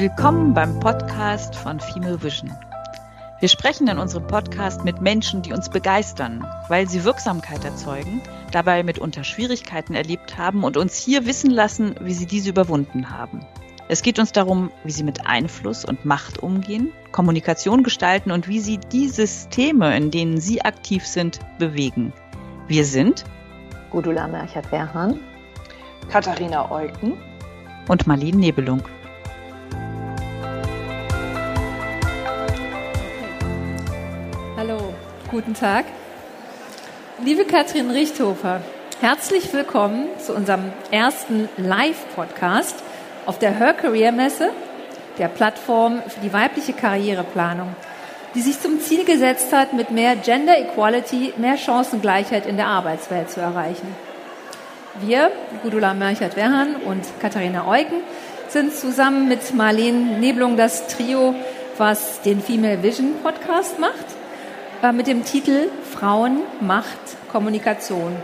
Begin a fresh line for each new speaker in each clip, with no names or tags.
Willkommen beim Podcast von Female Vision. Wir sprechen in unserem Podcast mit Menschen, die uns begeistern, weil sie Wirksamkeit erzeugen, dabei mitunter Schwierigkeiten erlebt haben und uns hier wissen lassen, wie sie diese überwunden haben. Es geht uns darum, wie sie mit Einfluss und Macht umgehen, Kommunikation gestalten und wie sie die Systeme, in denen sie aktiv sind, bewegen. Wir sind
Gudula Merchert-Werhan,
Katharina Eucken
und Marlene Nebelung.
Guten Tag. Liebe Katrin Richthofer, herzlich willkommen zu unserem ersten Live-Podcast auf der Her Career Messe, der Plattform für die weibliche Karriereplanung, die sich zum Ziel gesetzt hat, mit mehr Gender Equality mehr Chancengleichheit in der Arbeitswelt zu erreichen. Wir, Gudula Mörchert-Werhan und Katharina Eugen, sind zusammen mit Marlene Neblung das Trio, was den Female Vision Podcast macht äh, mit dem Titel Frauen, Macht, Kommunikation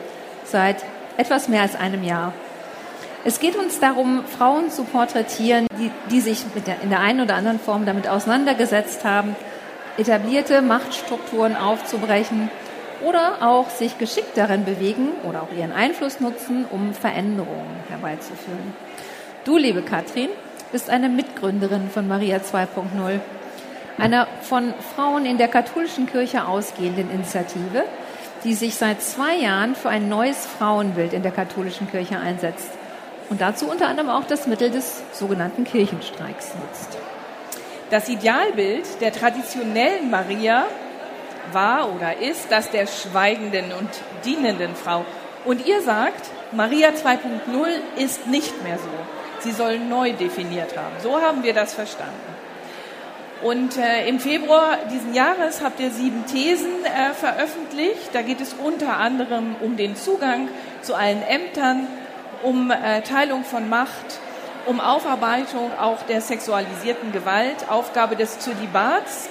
seit etwas mehr als einem Jahr. Es geht uns darum, Frauen zu porträtieren, die, die sich der, in der einen oder anderen Form damit auseinandergesetzt haben, etablierte Machtstrukturen aufzubrechen oder auch sich geschickt darin bewegen oder auch ihren Einfluss nutzen, um Veränderungen herbeizuführen. Du, liebe Katrin, bist eine Mitgründerin von Maria 2.0 einer von Frauen in der katholischen Kirche ausgehenden Initiative, die sich seit zwei Jahren für ein neues Frauenbild in der katholischen Kirche einsetzt und dazu unter anderem auch das Mittel des sogenannten Kirchenstreiks nutzt.
Das Idealbild der traditionellen Maria war oder ist das der schweigenden und dienenden Frau. Und ihr sagt, Maria 2.0 ist nicht mehr so. Sie soll neu definiert haben. So haben wir das verstanden. Und äh, im Februar diesen Jahres habt ihr sieben Thesen äh, veröffentlicht. Da geht es unter anderem um den Zugang zu allen Ämtern, um äh, Teilung von Macht, um Aufarbeitung auch der sexualisierten Gewalt, Aufgabe des Zölibats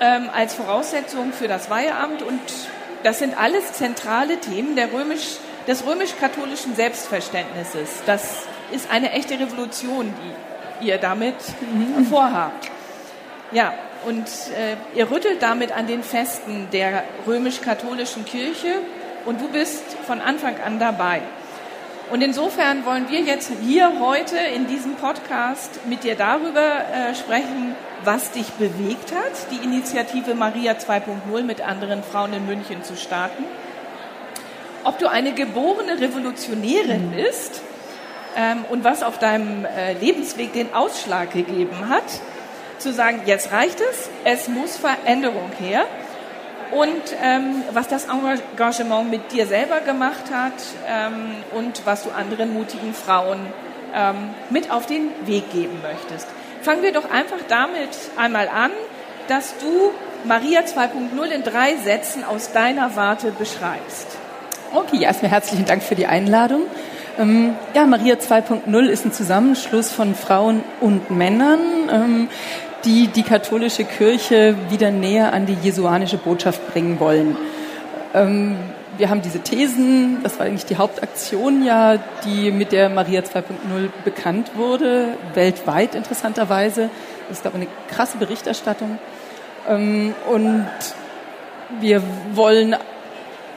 ähm, als Voraussetzung für das Weiheamt. Und das sind alles zentrale Themen römisch, des römisch-katholischen Selbstverständnisses. Das ist eine echte Revolution, die ihr damit mhm. vorhabt. Ja, und äh, ihr rüttelt damit an den Festen der römisch-katholischen Kirche und du bist von Anfang an dabei. Und insofern wollen wir jetzt hier heute in diesem Podcast mit dir darüber äh, sprechen, was dich bewegt hat, die Initiative Maria 2.0 mit anderen Frauen in München zu starten. Ob du eine geborene Revolutionärin bist ähm, und was auf deinem äh, Lebensweg den Ausschlag gegeben hat, zu sagen, jetzt reicht es, es muss Veränderung her. Und ähm, was das Engagement mit dir selber gemacht hat ähm, und was du anderen mutigen Frauen ähm, mit auf den Weg geben möchtest. Fangen wir doch einfach damit einmal an, dass du Maria 2.0 in drei Sätzen aus deiner Warte beschreibst.
Okay, erstmal herzlichen Dank für die Einladung. Ähm, ja, Maria 2.0 ist ein Zusammenschluss von Frauen und Männern, ähm, die die katholische Kirche wieder näher an die jesuanische Botschaft bringen wollen. Ähm, wir haben diese Thesen, das war eigentlich die Hauptaktion ja, die mit der Maria 2.0 bekannt wurde, weltweit interessanterweise. Das gab eine krasse Berichterstattung. Ähm, und wir wollen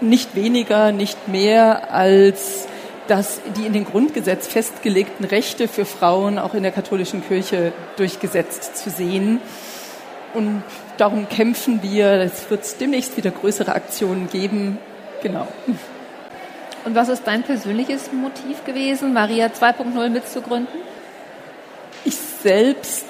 nicht weniger, nicht mehr als dass die in den Grundgesetz festgelegten Rechte für Frauen auch in der katholischen Kirche durchgesetzt zu sehen. Und darum kämpfen wir. Es wird demnächst wieder größere Aktionen geben. Genau.
Und was ist dein persönliches Motiv gewesen, Maria 2.0 mitzugründen?
Ich selbst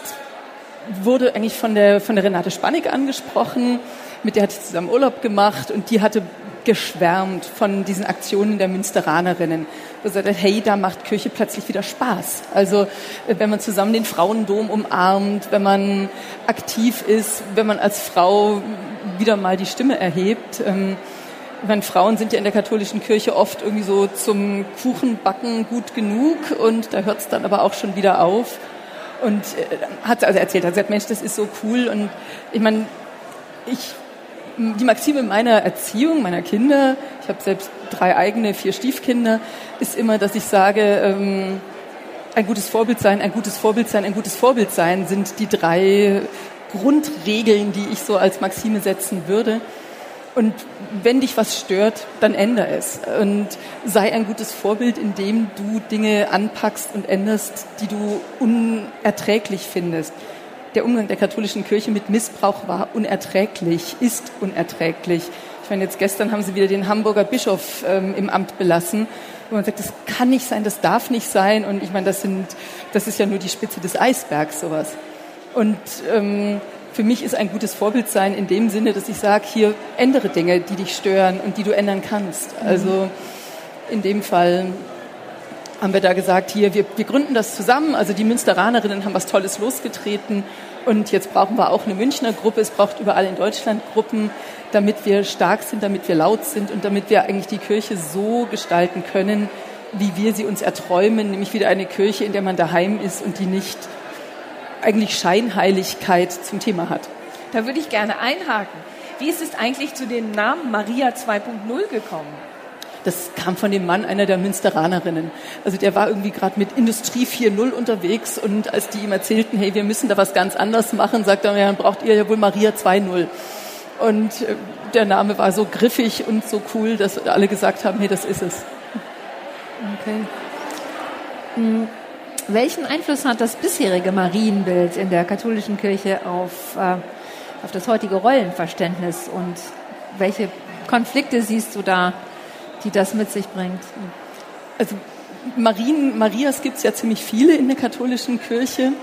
wurde eigentlich von der, von der Renate Spannig angesprochen. Mit der hatte ich zusammen Urlaub gemacht und die hatte geschwärmt von diesen Aktionen der Münsteranerinnen. Wo sie sagt, hey, da macht Kirche plötzlich wieder Spaß. Also wenn man zusammen den Frauendom umarmt, wenn man aktiv ist, wenn man als Frau wieder mal die Stimme erhebt. Ähm, ich meine, Frauen sind ja in der katholischen Kirche oft irgendwie so zum Kuchenbacken gut genug und da hört es dann aber auch schon wieder auf. Und äh, hat also erzählt, hat gesagt, Mensch, das ist so cool. Und ich meine, ich die Maxime meiner Erziehung, meiner Kinder, ich habe selbst drei eigene, vier Stiefkinder, ist immer, dass ich sage, ähm, ein gutes Vorbild sein, ein gutes Vorbild sein, ein gutes Vorbild sein sind die drei Grundregeln, die ich so als Maxime setzen würde. Und wenn dich was stört, dann änder es. Und sei ein gutes Vorbild, indem du Dinge anpackst und änderst, die du unerträglich findest. Der Umgang der katholischen Kirche mit Missbrauch war unerträglich, ist unerträglich. Ich meine, jetzt gestern haben sie wieder den Hamburger Bischof ähm, im Amt belassen wo man sagt, das kann nicht sein, das darf nicht sein. Und ich meine, das sind, das ist ja nur die Spitze des Eisbergs, sowas. Und ähm, für mich ist ein gutes Vorbild sein in dem Sinne, dass ich sage, hier ändere Dinge, die dich stören und die du ändern kannst. Mhm. Also in dem Fall haben wir da gesagt, hier, wir, wir gründen das zusammen. Also die Münsteranerinnen haben was Tolles losgetreten. Und jetzt brauchen wir auch eine Münchner Gruppe. Es braucht überall in Deutschland Gruppen, damit wir stark sind, damit wir laut sind und damit wir eigentlich die Kirche so gestalten können, wie wir sie uns erträumen, nämlich wieder eine Kirche, in der man daheim ist und die nicht eigentlich Scheinheiligkeit zum Thema hat.
Da würde ich gerne einhaken. Wie ist es eigentlich zu dem Namen Maria 2.0 gekommen?
Das kam von dem Mann einer der Münsteranerinnen. Also der war irgendwie gerade mit Industrie 4.0 unterwegs und als die ihm erzählten, hey, wir müssen da was ganz anderes machen, sagt er, ja, dann braucht ihr ja wohl Maria 2.0. Und äh, der Name war so griffig und so cool, dass alle gesagt haben, hey, das ist es.
Okay. Hm. Welchen Einfluss hat das bisherige Marienbild in der katholischen Kirche auf, äh, auf das heutige Rollenverständnis und welche Konflikte siehst du da die das mit sich bringt.
Also Marien, Marias gibt es ja ziemlich viele in der katholischen Kirche.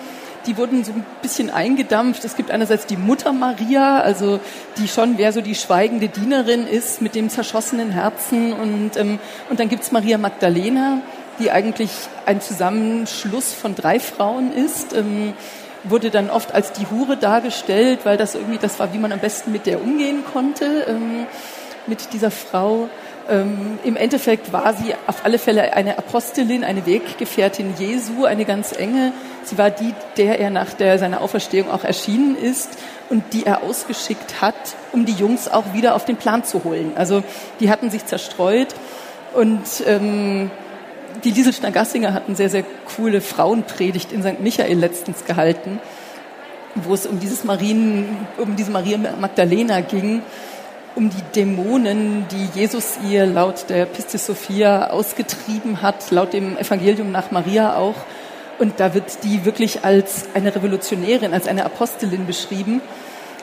Die wurden so ein bisschen eingedampft. Es gibt einerseits die Mutter Maria, also die schon wer so die schweigende Dienerin ist mit dem zerschossenen Herzen. Und, ähm, und dann gibt es Maria Magdalena, die eigentlich ein Zusammenschluss von drei Frauen ist. Ähm, wurde dann oft als die Hure dargestellt, weil das irgendwie das war, wie man am besten mit der umgehen konnte, ähm, mit dieser Frau. Ähm, Im Endeffekt war sie auf alle Fälle eine Apostelin, eine Weggefährtin Jesu, eine ganz enge. Sie war die, der er nach der, seiner Auferstehung auch erschienen ist und die er ausgeschickt hat, um die Jungs auch wieder auf den Plan zu holen. Also die hatten sich zerstreut und ähm, die Liesel Schnagassinger hat eine sehr, sehr coole Frauenpredigt in St. Michael letztens gehalten, wo es um dieses Marien, um diese Maria Magdalena ging um die Dämonen, die Jesus ihr laut der Pistis Sophia ausgetrieben hat, laut dem Evangelium nach Maria auch. Und da wird die wirklich als eine Revolutionärin, als eine Apostelin beschrieben.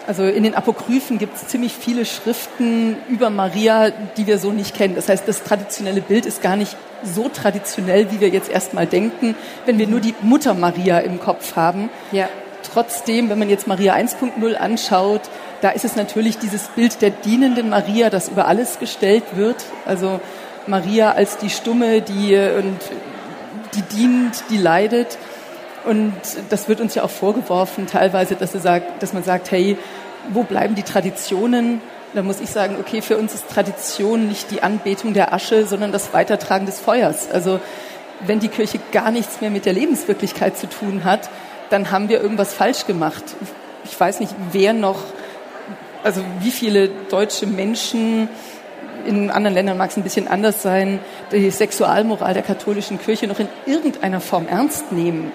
Also in den Apokryphen gibt es ziemlich viele Schriften über Maria, die wir so nicht kennen. Das heißt, das traditionelle Bild ist gar nicht so traditionell, wie wir jetzt erstmal denken, wenn wir nur die Mutter Maria im Kopf haben. Ja. Trotzdem, wenn man jetzt Maria 1.0 anschaut, da ist es natürlich dieses Bild der dienenden Maria, das über alles gestellt wird. Also Maria als die Stumme, die, und, die dient, die leidet. Und das wird uns ja auch vorgeworfen, teilweise, dass, sagt, dass man sagt, hey, wo bleiben die Traditionen? Da muss ich sagen, okay, für uns ist Tradition nicht die Anbetung der Asche, sondern das Weitertragen des Feuers. Also wenn die Kirche gar nichts mehr mit der Lebenswirklichkeit zu tun hat, dann haben wir irgendwas falsch gemacht. Ich weiß nicht, wer noch also wie viele deutsche Menschen in anderen Ländern mag es ein bisschen anders sein, die Sexualmoral der katholischen Kirche noch in irgendeiner Form ernst nehmen,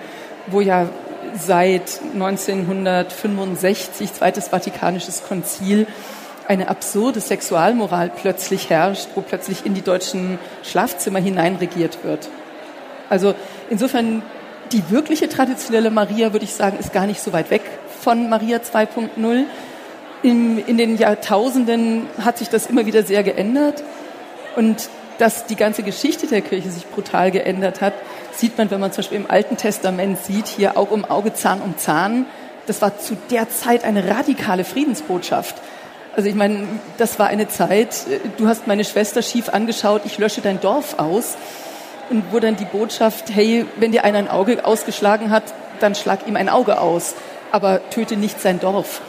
wo ja seit 1965, Zweites Vatikanisches Konzil, eine absurde Sexualmoral plötzlich herrscht, wo plötzlich in die deutschen Schlafzimmer hineinregiert wird. Also insofern die wirkliche traditionelle Maria, würde ich sagen, ist gar nicht so weit weg von Maria 2.0. In, in den Jahrtausenden hat sich das immer wieder sehr geändert. Und dass die ganze Geschichte der Kirche sich brutal geändert hat, sieht man, wenn man zum Beispiel im Alten Testament sieht, hier Auge um Auge, Zahn um Zahn. Das war zu der Zeit eine radikale Friedensbotschaft. Also ich meine, das war eine Zeit, du hast meine Schwester schief angeschaut, ich lösche dein Dorf aus. Und wo dann die Botschaft, hey, wenn dir einer ein Auge ausgeschlagen hat, dann schlag ihm ein Auge aus, aber töte nicht sein Dorf.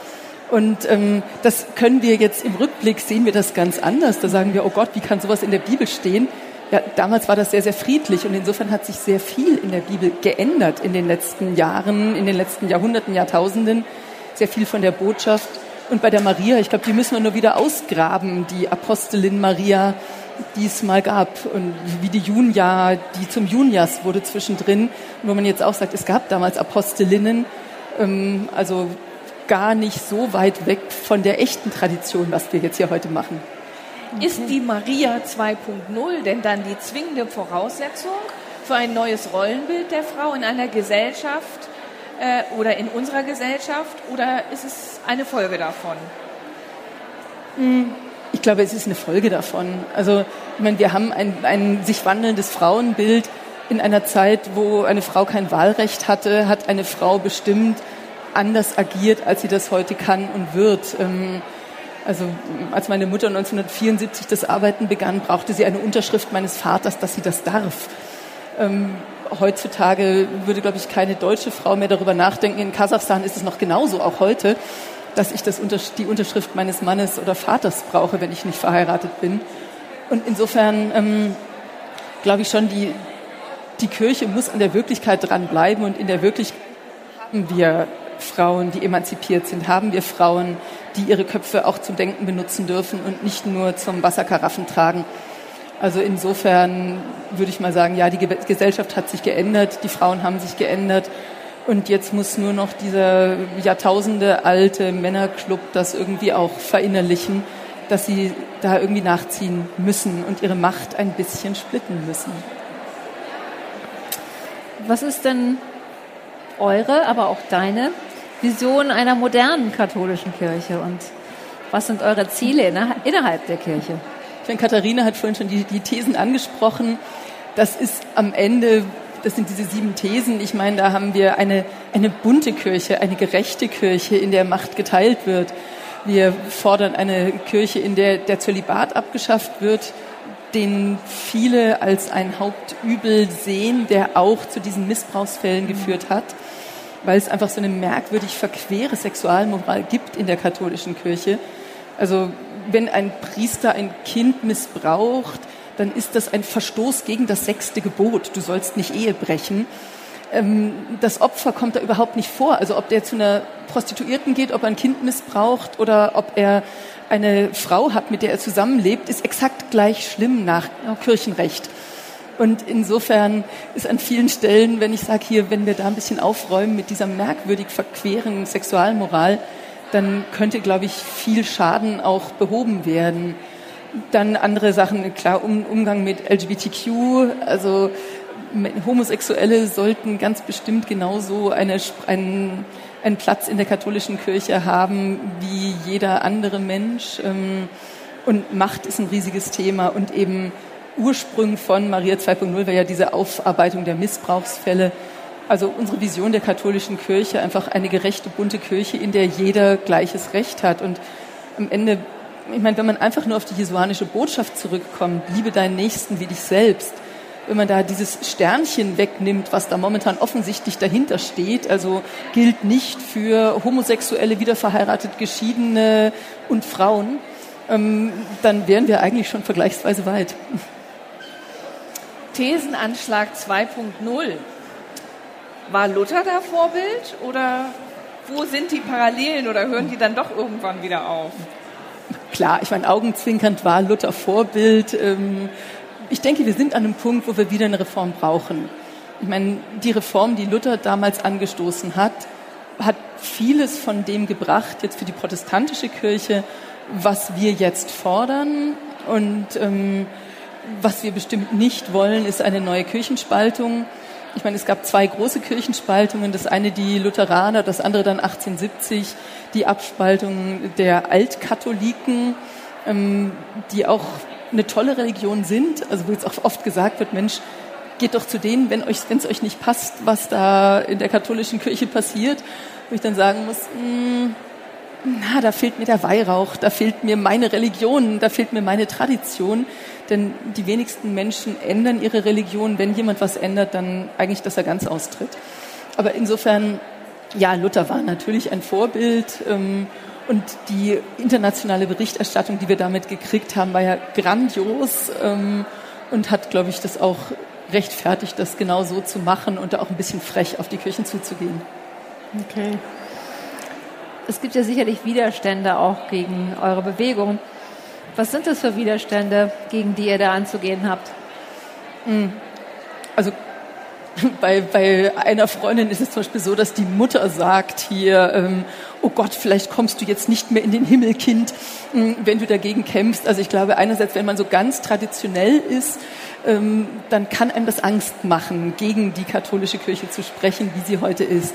Und ähm, das können wir jetzt im Rückblick sehen wir das ganz anders. Da sagen wir, oh Gott, wie kann sowas in der Bibel stehen? Ja, damals war das sehr, sehr friedlich und insofern hat sich sehr viel in der Bibel geändert in den letzten Jahren, in den letzten Jahrhunderten, Jahrtausenden. Sehr viel von der Botschaft. Und bei der Maria, ich glaube, die müssen wir nur wieder ausgraben, die Apostelin Maria, die es mal gab. Und wie die Junia, die zum Junias wurde zwischendrin, wo man jetzt auch sagt, es gab damals Apostelinnen, ähm, also gar nicht so weit weg von der echten Tradition, was wir jetzt hier heute machen.
Ist die Maria 2.0 denn dann die zwingende Voraussetzung für ein neues Rollenbild der Frau in einer Gesellschaft äh, oder in unserer Gesellschaft oder ist es eine Folge davon?
Hm, ich glaube, es ist eine Folge davon. Also, ich meine, wir haben ein, ein sich wandelndes Frauenbild. In einer Zeit, wo eine Frau kein Wahlrecht hatte, hat eine Frau bestimmt anders agiert, als sie das heute kann und wird. Ähm, also als meine Mutter 1974 das Arbeiten begann, brauchte sie eine Unterschrift meines Vaters, dass sie das darf. Ähm, heutzutage würde, glaube ich, keine deutsche Frau mehr darüber nachdenken. In Kasachstan ist es noch genauso, auch heute, dass ich das, die Unterschrift meines Mannes oder Vaters brauche, wenn ich nicht verheiratet bin. Und insofern ähm, glaube ich schon, die, die Kirche muss an der Wirklichkeit dranbleiben und in der Wirklichkeit haben wir Frauen, die emanzipiert sind, haben wir Frauen, die ihre Köpfe auch zum Denken benutzen dürfen und nicht nur zum Wasserkaraffen tragen. Also insofern würde ich mal sagen, ja, die Gesellschaft hat sich geändert, die Frauen haben sich geändert und jetzt muss nur noch dieser Jahrtausende alte Männerclub das irgendwie auch verinnerlichen, dass sie da irgendwie nachziehen müssen und ihre Macht ein bisschen splitten müssen.
Was ist denn eure, aber auch deine Vision einer modernen katholischen Kirche und was sind eure Ziele innerhalb der Kirche?
Ich meine, Katharina hat vorhin schon die, die Thesen angesprochen. Das ist am Ende, das sind diese sieben Thesen. Ich meine, da haben wir eine, eine bunte Kirche, eine gerechte Kirche, in der Macht geteilt wird. Wir fordern eine Kirche, in der der Zölibat abgeschafft wird, den viele als ein Hauptübel sehen, der auch zu diesen Missbrauchsfällen geführt hat weil es einfach so eine merkwürdig verquere Sexualmoral gibt in der katholischen Kirche. Also wenn ein Priester ein Kind missbraucht, dann ist das ein Verstoß gegen das sechste Gebot. Du sollst nicht Ehe brechen. Ähm, das Opfer kommt da überhaupt nicht vor. Also ob der zu einer Prostituierten geht, ob er ein Kind missbraucht oder ob er eine Frau hat, mit der er zusammenlebt, ist exakt gleich schlimm nach Kirchenrecht. Und insofern ist an vielen Stellen, wenn ich sage hier, wenn wir da ein bisschen aufräumen mit dieser merkwürdig verqueren Sexualmoral, dann könnte, glaube ich, viel Schaden auch behoben werden. Dann andere Sachen, klar, um, Umgang mit LGBTQ, also Homosexuelle sollten ganz bestimmt genauso eine, einen, einen Platz in der katholischen Kirche haben wie jeder andere Mensch. Ähm, und Macht ist ein riesiges Thema und eben Ursprung von Maria 2.0 war ja diese Aufarbeitung der Missbrauchsfälle. Also unsere Vision der katholischen Kirche, einfach eine gerechte, bunte Kirche, in der jeder gleiches Recht hat. Und am Ende, ich meine, wenn man einfach nur auf die jesuanische Botschaft zurückkommt, liebe deinen Nächsten wie dich selbst, wenn man da dieses Sternchen wegnimmt, was da momentan offensichtlich dahinter steht, also gilt nicht für homosexuelle, wiederverheiratet, geschiedene und Frauen, ähm, dann wären wir eigentlich schon vergleichsweise weit.
Thesenanschlag 2.0. War Luther da Vorbild oder wo sind die Parallelen oder hören die dann doch irgendwann wieder auf?
Klar, ich meine, augenzwinkernd war Luther Vorbild. Ähm, ich denke, wir sind an einem Punkt, wo wir wieder eine Reform brauchen. Ich meine, die Reform, die Luther damals angestoßen hat, hat vieles von dem gebracht, jetzt für die protestantische Kirche, was wir jetzt fordern. Und ähm, was wir bestimmt nicht wollen, ist eine neue Kirchenspaltung. Ich meine, es gab zwei große Kirchenspaltungen. Das eine die Lutheraner, das andere dann 1870 die Abspaltung der Altkatholiken, ähm, die auch eine tolle Religion sind. Also wo jetzt auch oft gesagt wird, Mensch, geht doch zu denen, wenn euch, wenn es euch nicht passt, was da in der katholischen Kirche passiert. Wo ich dann sagen muss, mh, hm, na, da fehlt mir der Weihrauch, da fehlt mir meine Religion, da fehlt mir meine Tradition. Denn die wenigsten Menschen ändern ihre Religion. Wenn jemand was ändert, dann eigentlich, dass er ganz austritt. Aber insofern, ja, Luther war natürlich ein Vorbild. Ähm, und die internationale Berichterstattung, die wir damit gekriegt haben, war ja grandios ähm, und hat, glaube ich, das auch rechtfertigt, das genau so zu machen und da auch ein bisschen frech auf die Kirchen zuzugehen.
Okay. Es gibt ja sicherlich Widerstände auch gegen eure Bewegung. Was sind das für Widerstände, gegen die ihr da anzugehen habt?
Hm. Also bei, bei einer Freundin ist es zum Beispiel so, dass die Mutter sagt hier, ähm, oh Gott, vielleicht kommst du jetzt nicht mehr in den Himmel, Kind, hm, wenn du dagegen kämpfst. Also ich glaube einerseits, wenn man so ganz traditionell ist, ähm, dann kann einem das Angst machen, gegen die katholische Kirche zu sprechen, wie sie heute ist.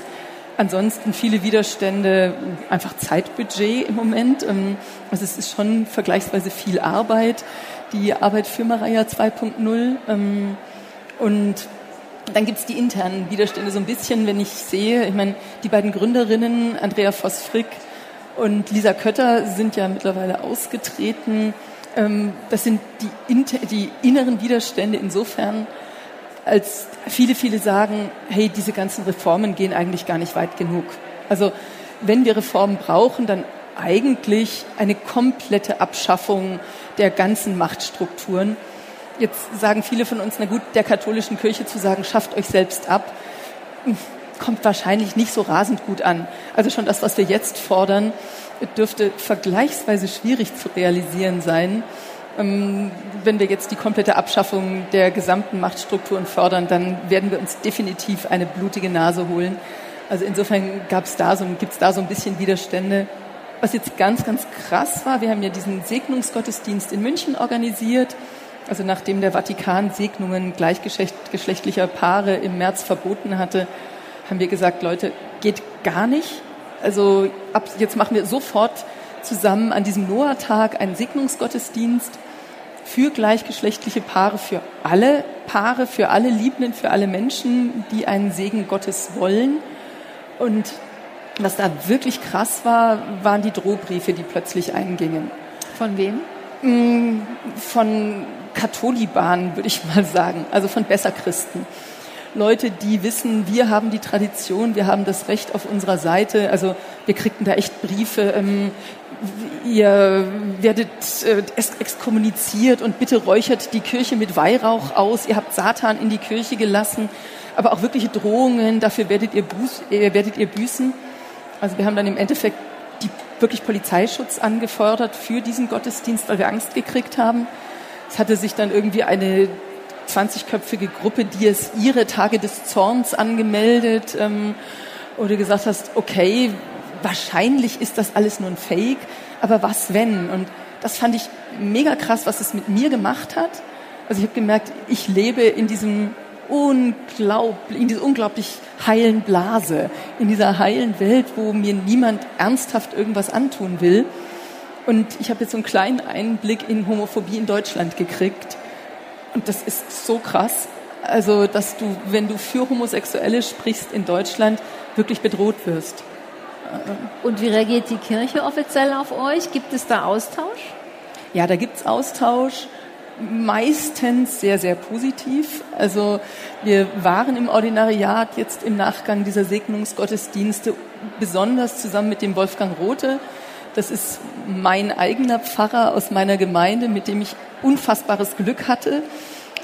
Ansonsten viele Widerstände, einfach Zeitbudget im Moment. Ähm, also es ist schon vergleichsweise viel Arbeit, die Arbeit für Maria 2.0. Ähm, und dann gibt's die internen Widerstände so ein bisschen, wenn ich sehe, ich meine, die beiden Gründerinnen, Andrea Voss-Frick und Lisa Kötter, sind ja mittlerweile ausgetreten. Ähm, das sind die, die inneren Widerstände insofern, als viele, viele sagen, hey, diese ganzen Reformen gehen eigentlich gar nicht weit genug. Also wenn wir Reformen brauchen, dann eigentlich eine komplette Abschaffung der ganzen Machtstrukturen. Jetzt sagen viele von uns, na gut, der katholischen Kirche zu sagen, schafft euch selbst ab, kommt wahrscheinlich nicht so rasend gut an. Also schon das, was wir jetzt fordern, dürfte vergleichsweise schwierig zu realisieren sein. Ähm, wenn wir jetzt die komplette Abschaffung der gesamten Machtstrukturen fördern, dann werden wir uns definitiv eine blutige Nase holen. Also insofern gab es da so, gibt es da so ein bisschen Widerstände. Was jetzt ganz, ganz krass war, wir haben ja diesen Segnungsgottesdienst in München organisiert. Also nachdem der Vatikan Segnungen gleichgeschlechtlicher Paare im März verboten hatte, haben wir gesagt, Leute, geht gar nicht. Also ab jetzt machen wir sofort zusammen an diesem Noah-Tag einen Segnungsgottesdienst für gleichgeschlechtliche Paare, für alle Paare, für alle Liebenden, für alle Menschen, die einen Segen Gottes wollen. Und was da wirklich krass war, waren die Drohbriefe, die plötzlich eingingen.
Von wem?
Mm, von Katholibanen, würde ich mal sagen, also von Besserchristen. Leute, die wissen, wir haben die Tradition, wir haben das Recht auf unserer Seite. Also wir kriegten da echt Briefe, ähm, ihr werdet äh, exkommuniziert und bitte räuchert die Kirche mit Weihrauch aus, ihr habt Satan in die Kirche gelassen, aber auch wirkliche Drohungen, dafür werdet ihr, buß, äh, werdet ihr büßen. Also wir haben dann im Endeffekt die wirklich Polizeischutz angefordert für diesen Gottesdienst, weil wir Angst gekriegt haben. Es hatte sich dann irgendwie eine 20-köpfige Gruppe, die es ihre Tage des Zorns angemeldet, ähm, oder gesagt hast, okay, wahrscheinlich ist das alles nur ein Fake, aber was wenn? Und das fand ich mega krass, was es mit mir gemacht hat. Also ich habe gemerkt, ich lebe in diesem unglaublich, in dieser unglaublich heilen Blase, in dieser heilen Welt, wo mir niemand ernsthaft irgendwas antun will. Und ich habe jetzt so einen kleinen Einblick in Homophobie in Deutschland gekriegt. Und das ist so krass. Also, dass du, wenn du für Homosexuelle sprichst in Deutschland, wirklich bedroht wirst.
Und wie reagiert die Kirche offiziell auf euch? Gibt es da Austausch?
Ja, da gibt's Austausch. Meistens sehr, sehr positiv. Also wir waren im Ordinariat jetzt im Nachgang dieser Segnungsgottesdienste besonders zusammen mit dem Wolfgang Rote. Das ist mein eigener Pfarrer aus meiner Gemeinde, mit dem ich unfassbares Glück hatte,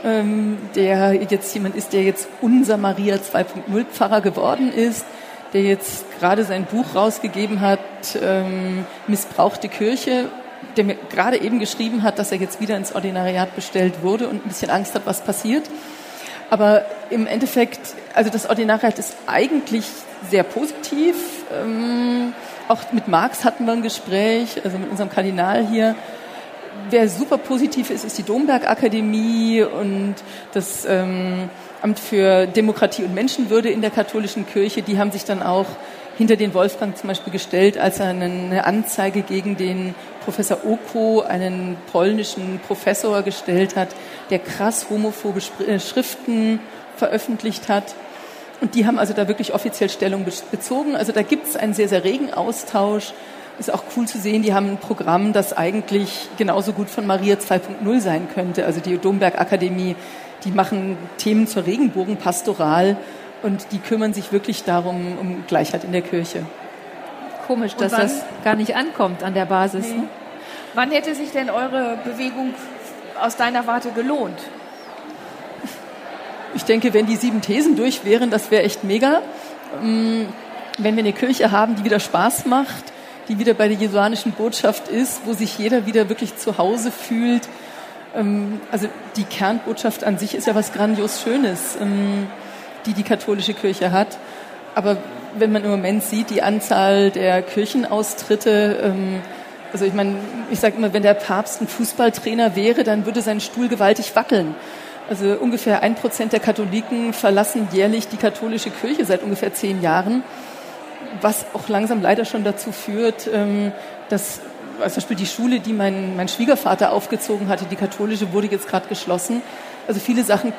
ähm, der jetzt jemand ist, der jetzt unser Maria 2.0 Pfarrer geworden ist der jetzt gerade sein Buch rausgegeben hat, ähm, Missbrauchte Kirche, der mir gerade eben geschrieben hat, dass er jetzt wieder ins Ordinariat bestellt wurde und ein bisschen Angst hat, was passiert. Aber im Endeffekt, also das Ordinariat ist eigentlich sehr positiv. Ähm, auch mit Marx hatten wir ein Gespräch, also mit unserem Kardinal hier. Wer super positiv ist, ist die Domberg Akademie und das ähm, Amt für Demokratie und Menschenwürde in der katholischen Kirche, die haben sich dann auch hinter den Wolfgang zum Beispiel gestellt, als er eine Anzeige gegen den Professor Oko, einen polnischen Professor, gestellt hat, der krass homophobe äh, Schriften veröffentlicht hat. Und die haben also da wirklich offiziell Stellung bezogen. Also da gibt es einen sehr, sehr regen Austausch. Ist auch cool zu sehen, die haben ein Programm, das eigentlich genauso gut von Maria 2.0 sein könnte. Also die Domberg Akademie die machen Themen zur Regenbogenpastoral und die kümmern sich wirklich darum, um Gleichheit in der Kirche.
Komisch, dass das gar nicht ankommt an der Basis. Nee. Ne?
Wann hätte sich denn eure Bewegung aus deiner Warte gelohnt?
Ich denke, wenn die sieben Thesen durch wären, das wäre echt mega. Mm, wenn wir eine Kirche haben, die wieder Spaß macht, die wieder bei der jesuanischen Botschaft ist, wo sich jeder wieder wirklich zu Hause fühlt. Ähm, also die Kernbotschaft an sich ist ja was grandios Schönes, ähm, die die katholische Kirche hat. Aber wenn man im Moment sieht, die Anzahl der Kirchenaustritte, ähm, also ich meine, ich sage immer, wenn der Papst ein Fußballtrainer wäre, dann würde sein Stuhl gewaltig wackeln. Also ungefähr ein Prozent der Katholiken verlassen jährlich die katholische Kirche seit ungefähr zehn Jahren, was auch langsam leider schon dazu führt, dass also zum Beispiel die Schule, die mein, mein Schwiegervater aufgezogen hatte, die katholische, wurde jetzt gerade geschlossen. Also viele Sachen,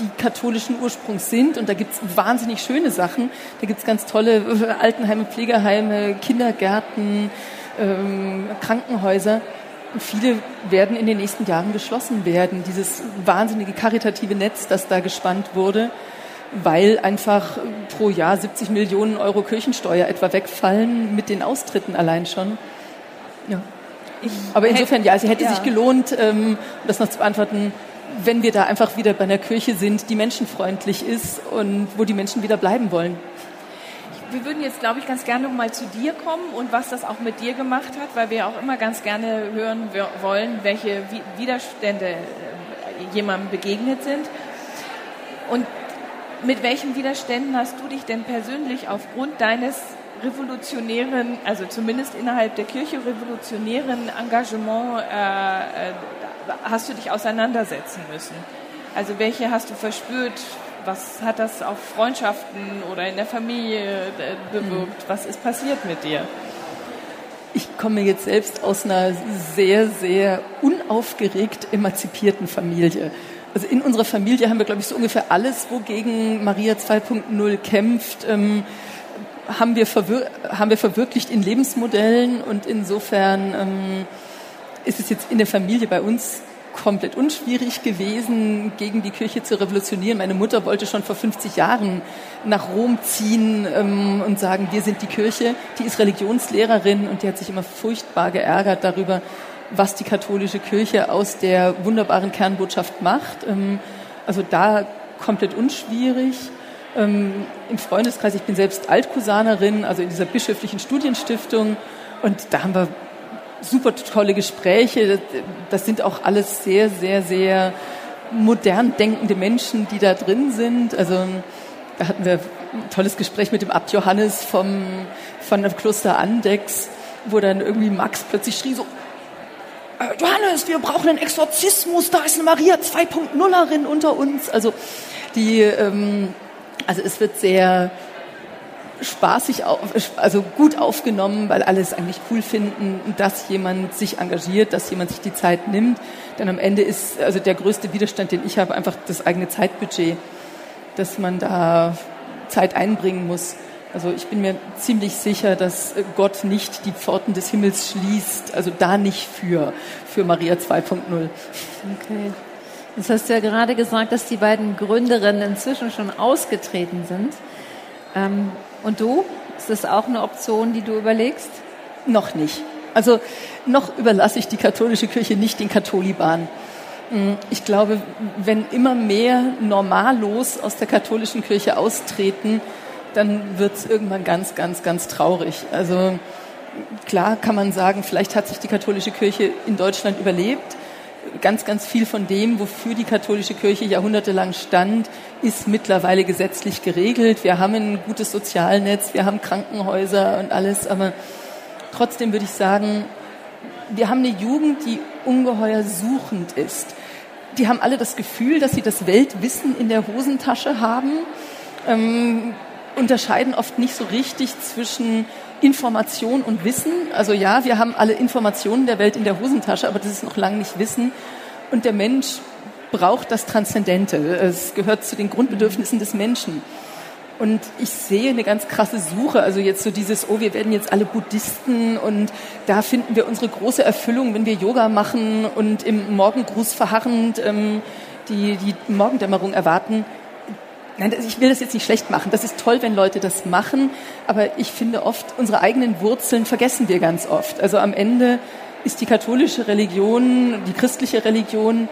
die katholischen Ursprungs sind. Und da gibt es wahnsinnig schöne Sachen. Da gibt es ganz tolle äh, Altenheime, Pflegeheime, Kindergärten, ähm, Krankenhäuser. Und viele werden in den nächsten Jahren geschlossen werden. Dieses wahnsinnige karitative Netz, das da gespannt wurde, weil einfach pro Jahr 70 Millionen Euro Kirchensteuer etwa wegfallen mit den Austritten allein schon. Ja. Ich Aber insofern, ja, also hätte ja. sich gelohnt, ähm, das noch zu beantworten, wenn wir da einfach wieder bei einer Kirche sind, die menschenfreundlich ist und wo die Menschen wieder bleiben wollen.
Wir würden jetzt, glaube ich, ganz gerne mal zu dir kommen und was das auch mit dir gemacht hat, weil wir auch immer ganz gerne hören wollen, welche Widerstände äh, jemandem begegnet sind. Und mit welchen Widerständen hast du dich denn persönlich aufgrund deines revolutionären, also zumindest innerhalb der Kirche revolutionären Engagement äh, äh, hast du dich auseinandersetzen müssen? Also welche hast du verspürt? Was hat das auf Freundschaften oder in der Familie äh, bewirkt? Was ist passiert mit dir?
Ich komme jetzt selbst aus einer sehr, sehr unaufgeregt emanzipierten Familie. Also in unserer Familie haben wir, glaube ich, so ungefähr alles, wogegen Maria 2.0 kämpft. Ähm, haben wir, haben wir verwirklicht in Lebensmodellen und insofern ähm, ist es jetzt in der Familie bei uns komplett unschwierig gewesen, gegen die Kirche zu revolutionieren. Meine Mutter wollte schon vor 50 Jahren nach Rom ziehen ähm, und sagen, wir sind die Kirche. Die ist Religionslehrerin und die hat sich immer furchtbar geärgert darüber, was die katholische Kirche aus der wunderbaren Kernbotschaft macht. Ähm, also da komplett unschwierig ähm, im Freundeskreis. Ich bin selbst Altkusanerin, also in dieser bischöflichen Studienstiftung. Und da haben wir super tolle Gespräche. Das sind auch alles sehr, sehr, sehr modern denkende Menschen, die da drin sind. Also da hatten wir ein tolles Gespräch mit dem Abt Johannes vom, von dem Kloster Andex, wo dann irgendwie Max plötzlich schrie so, äh, Johannes, wir brauchen einen Exorzismus, da ist eine Maria 2.0erin unter uns. Also die, ähm, also es wird sehr spaßig, also gut aufgenommen, weil alle es eigentlich cool finden, dass jemand sich engagiert, dass jemand sich die Zeit nimmt. Denn am Ende ist also der größte Widerstand, den ich habe, einfach das eigene Zeitbudget, dass man da Zeit einbringen muss. Also ich bin mir ziemlich sicher, dass Gott nicht die Pforten des Himmels schließt, also da nicht für, für Maria 2.0.
Okay. Jetzt hast du ja gerade gesagt, dass die beiden Gründerinnen inzwischen schon ausgetreten sind. Ähm, und du? Ist das auch eine Option, die du überlegst?
Noch nicht. Also noch überlasse ich die katholische Kirche nicht den Katholiban. Hm, ich glaube, wenn immer mehr normallos aus der katholischen Kirche austreten, dann wird es irgendwann ganz, ganz, ganz traurig. Also klar kann man sagen, vielleicht hat sich die katholische Kirche in Deutschland überlebt ganz, ganz viel von dem, wofür die katholische Kirche jahrhundertelang stand, ist mittlerweile gesetzlich geregelt. Wir haben ein gutes Sozialnetz, wir haben Krankenhäuser und alles, aber trotzdem würde ich sagen, wir haben eine Jugend, die ungeheuer suchend ist. Die haben alle das Gefühl, dass sie das Weltwissen in der Hosentasche haben, ähm, unterscheiden oft nicht so richtig zwischen Information und Wissen. Also ja, wir haben alle Informationen der Welt in der Hosentasche, aber das ist noch lange nicht Wissen. Und der Mensch braucht das Transzendente. Es gehört zu den Grundbedürfnissen des Menschen. Und ich sehe eine ganz krasse Suche, also jetzt so dieses, oh, wir werden jetzt alle Buddhisten und da finden wir unsere große Erfüllung, wenn wir Yoga machen und im Morgengruß verharrend ähm, die, die Morgendämmerung erwarten. Nein, ich will das jetzt nicht schlecht machen. Das ist toll, wenn Leute das machen, aber ich finde oft, unsere eigenen Wurzeln vergessen wir ganz oft. Also am Ende ist die katholische Religion, die christliche Religion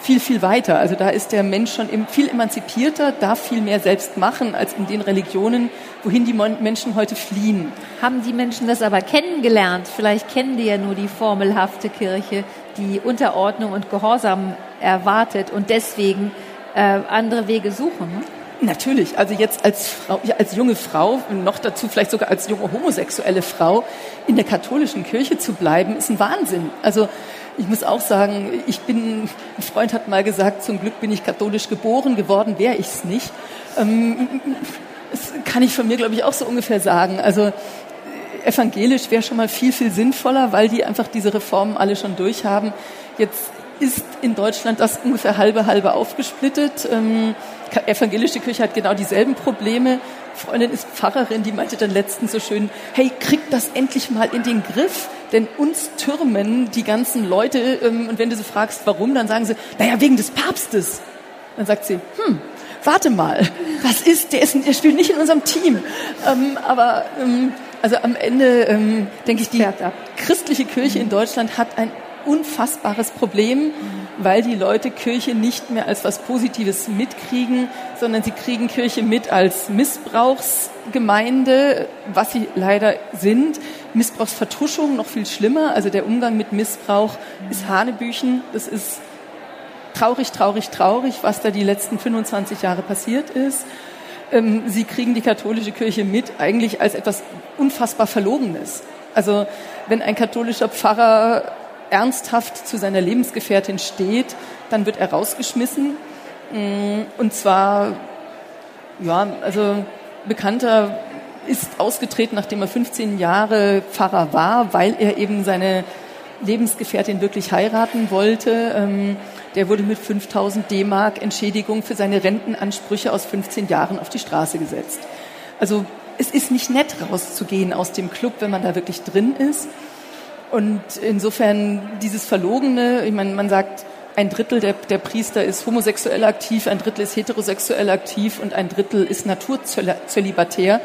viel, viel weiter. Also da ist der Mensch schon viel emanzipierter, darf viel mehr selbst machen als in den Religionen, wohin die Menschen heute fliehen.
Haben die Menschen das aber kennengelernt? Vielleicht kennen die ja nur die formelhafte Kirche, die Unterordnung und Gehorsam erwartet und deswegen äh, andere Wege suchen.
Natürlich, also jetzt als Frau, als junge Frau, noch dazu vielleicht sogar als junge homosexuelle Frau in der katholischen Kirche zu bleiben, ist ein Wahnsinn. Also ich muss auch sagen, ich bin, ein Freund hat mal gesagt, zum Glück bin ich katholisch geboren, geworden wäre ich es nicht. Ähm, das kann ich von mir, glaube ich, auch so ungefähr sagen. Also evangelisch wäre schon mal viel, viel sinnvoller, weil die einfach diese Reformen alle schon durchhaben. Jetzt ist in Deutschland das ungefähr halbe halbe aufgesplittet. Ähm, evangelische Kirche hat genau dieselben Probleme. Freundin ist Pfarrerin, die meinte dann letztens so schön, hey, kriegt das endlich mal in den Griff, denn uns türmen die ganzen Leute, ähm, und wenn du sie fragst, warum, dann sagen sie, naja, wegen des Papstes. Dann sagt sie, hm, warte mal, was ist, der, ist, der spielt nicht in unserem Team. Ähm, aber ähm, also am Ende ähm, denke ich, die christliche Kirche in Deutschland hat ein unfassbares Problem, weil die Leute Kirche nicht mehr als was Positives mitkriegen, sondern sie kriegen Kirche mit als Missbrauchsgemeinde, was sie leider sind. Missbrauchsvertuschung noch viel schlimmer. Also der Umgang mit Missbrauch ist Hanebüchen. Das ist traurig, traurig, traurig, was da die letzten 25 Jahre passiert ist. Ähm, sie kriegen die katholische Kirche mit eigentlich als etwas unfassbar Verlogenes. Also wenn ein katholischer Pfarrer ernsthaft zu seiner Lebensgefährtin steht, dann wird er rausgeschmissen. Mm, und zwar, ja, also Bekannter ist ausgetreten, nachdem er 15 Jahre Pfarrer war, weil er eben seine Lebensgefährtin wirklich heiraten wollte. Ähm, der wurde mit 5000 D-Mark Entschädigung für seine Rentenansprüche aus 15 Jahren auf die Straße gesetzt. Also es ist nicht nett rauszugehen aus dem Club, wenn man da wirklich drin ist. Und insofern dieses Verlogene, ich meine, man sagt, ein Drittel der, der Priester ist homosexuell aktiv, ein Drittel ist heterosexuell aktiv und ein Drittel ist naturzölibatär.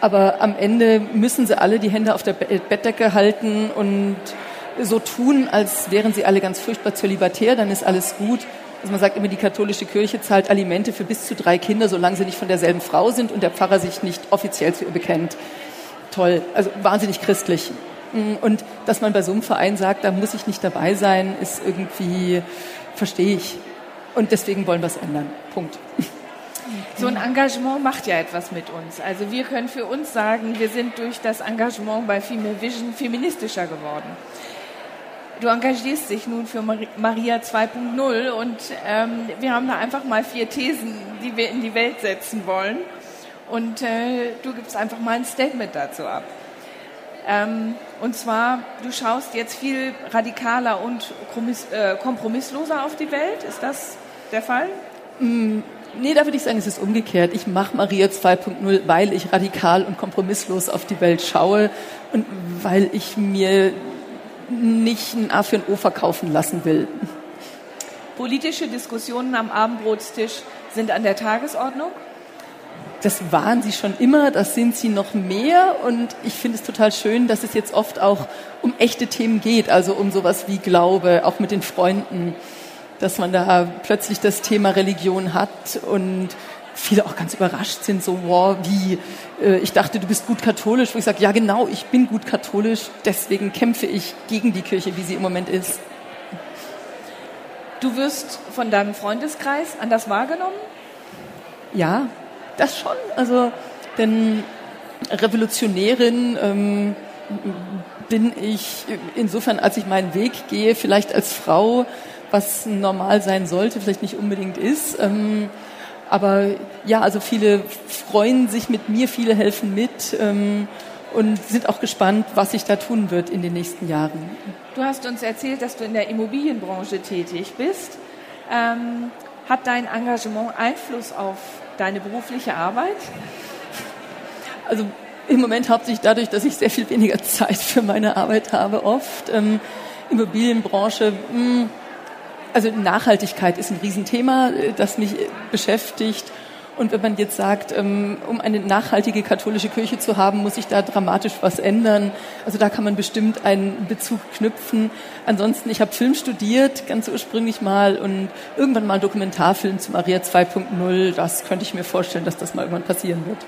Aber am Ende müssen sie alle die Hände auf der Bettdecke halten und so tun, als wären sie alle ganz furchtbar zölibatär, dann ist alles gut. Also man sagt immer, die katholische Kirche zahlt Alimente für bis zu drei Kinder, solange sie nicht von derselben Frau sind und der Pfarrer sich nicht offiziell zu ihr bekennt. Toll, also wahnsinnig christlich. Und dass man bei so einem Verein sagt, da muss ich nicht dabei sein, ist irgendwie, verstehe ich. Und deswegen wollen wir es ändern. Punkt.
So ein Engagement macht ja etwas mit uns. Also wir können für uns sagen, wir sind durch das Engagement bei Female Vision feministischer geworden. Du engagierst dich nun für Maria 2.0 und ähm, wir haben da einfach mal vier Thesen, die wir in die Welt setzen wollen. Und äh, du gibst einfach mal ein Statement dazu ab. Ähm, und zwar, du schaust jetzt viel radikaler und äh, kompromissloser auf die Welt. Ist das der Fall?
Mm, nee, da würde ich sagen, es ist umgekehrt. Ich mache Maria 2.0, weil ich radikal und kompromisslos auf die Welt schaue und weil ich mir nicht ein A für ein O verkaufen lassen will.
Politische Diskussionen am Abendbrotstisch sind an der Tagesordnung?
Das waren sie schon immer, das sind sie noch mehr. Und ich finde es total schön, dass es jetzt oft auch um echte Themen geht, also um sowas wie Glaube, auch mit den Freunden, dass man da plötzlich das Thema Religion hat und viele auch ganz überrascht sind, so, wow, wie, äh, ich dachte, du bist gut katholisch, wo ich sage, ja genau, ich bin gut katholisch, deswegen kämpfe ich gegen die Kirche, wie sie im Moment ist.
Du wirst von deinem Freundeskreis anders wahrgenommen?
Ja, das schon. Also, denn Revolutionärin ähm, bin ich insofern, als ich meinen Weg gehe, vielleicht als Frau, was normal sein sollte, vielleicht nicht unbedingt ist. Ähm, aber ja, also viele freuen sich mit mir, viele helfen mit ähm, und sind auch gespannt, was sich da tun wird in den nächsten Jahren.
Du hast uns erzählt, dass du in der Immobilienbranche tätig bist. Ähm, hat dein Engagement Einfluss auf deine berufliche Arbeit?
Also im Moment hauptsächlich dadurch, dass ich sehr viel weniger Zeit für meine Arbeit habe, oft. Ähm, Immobilienbranche, mh, hm, also Nachhaltigkeit ist ein Riesenthema, äh, das mich beschäftigt. Und wenn man jetzt sagt, ähm, um eine nachhaltige katholische Kirche zu haben, muss sich da dramatisch was ändern. Also da kann man bestimmt einen Bezug knüpfen. Ansonsten, ich habe Film studiert, ganz ursprünglich mal, und irgendwann mal Dokumentarfilm zu Maria 2.0. Das könnte ich mir vorstellen, dass das mal irgendwann passieren wird.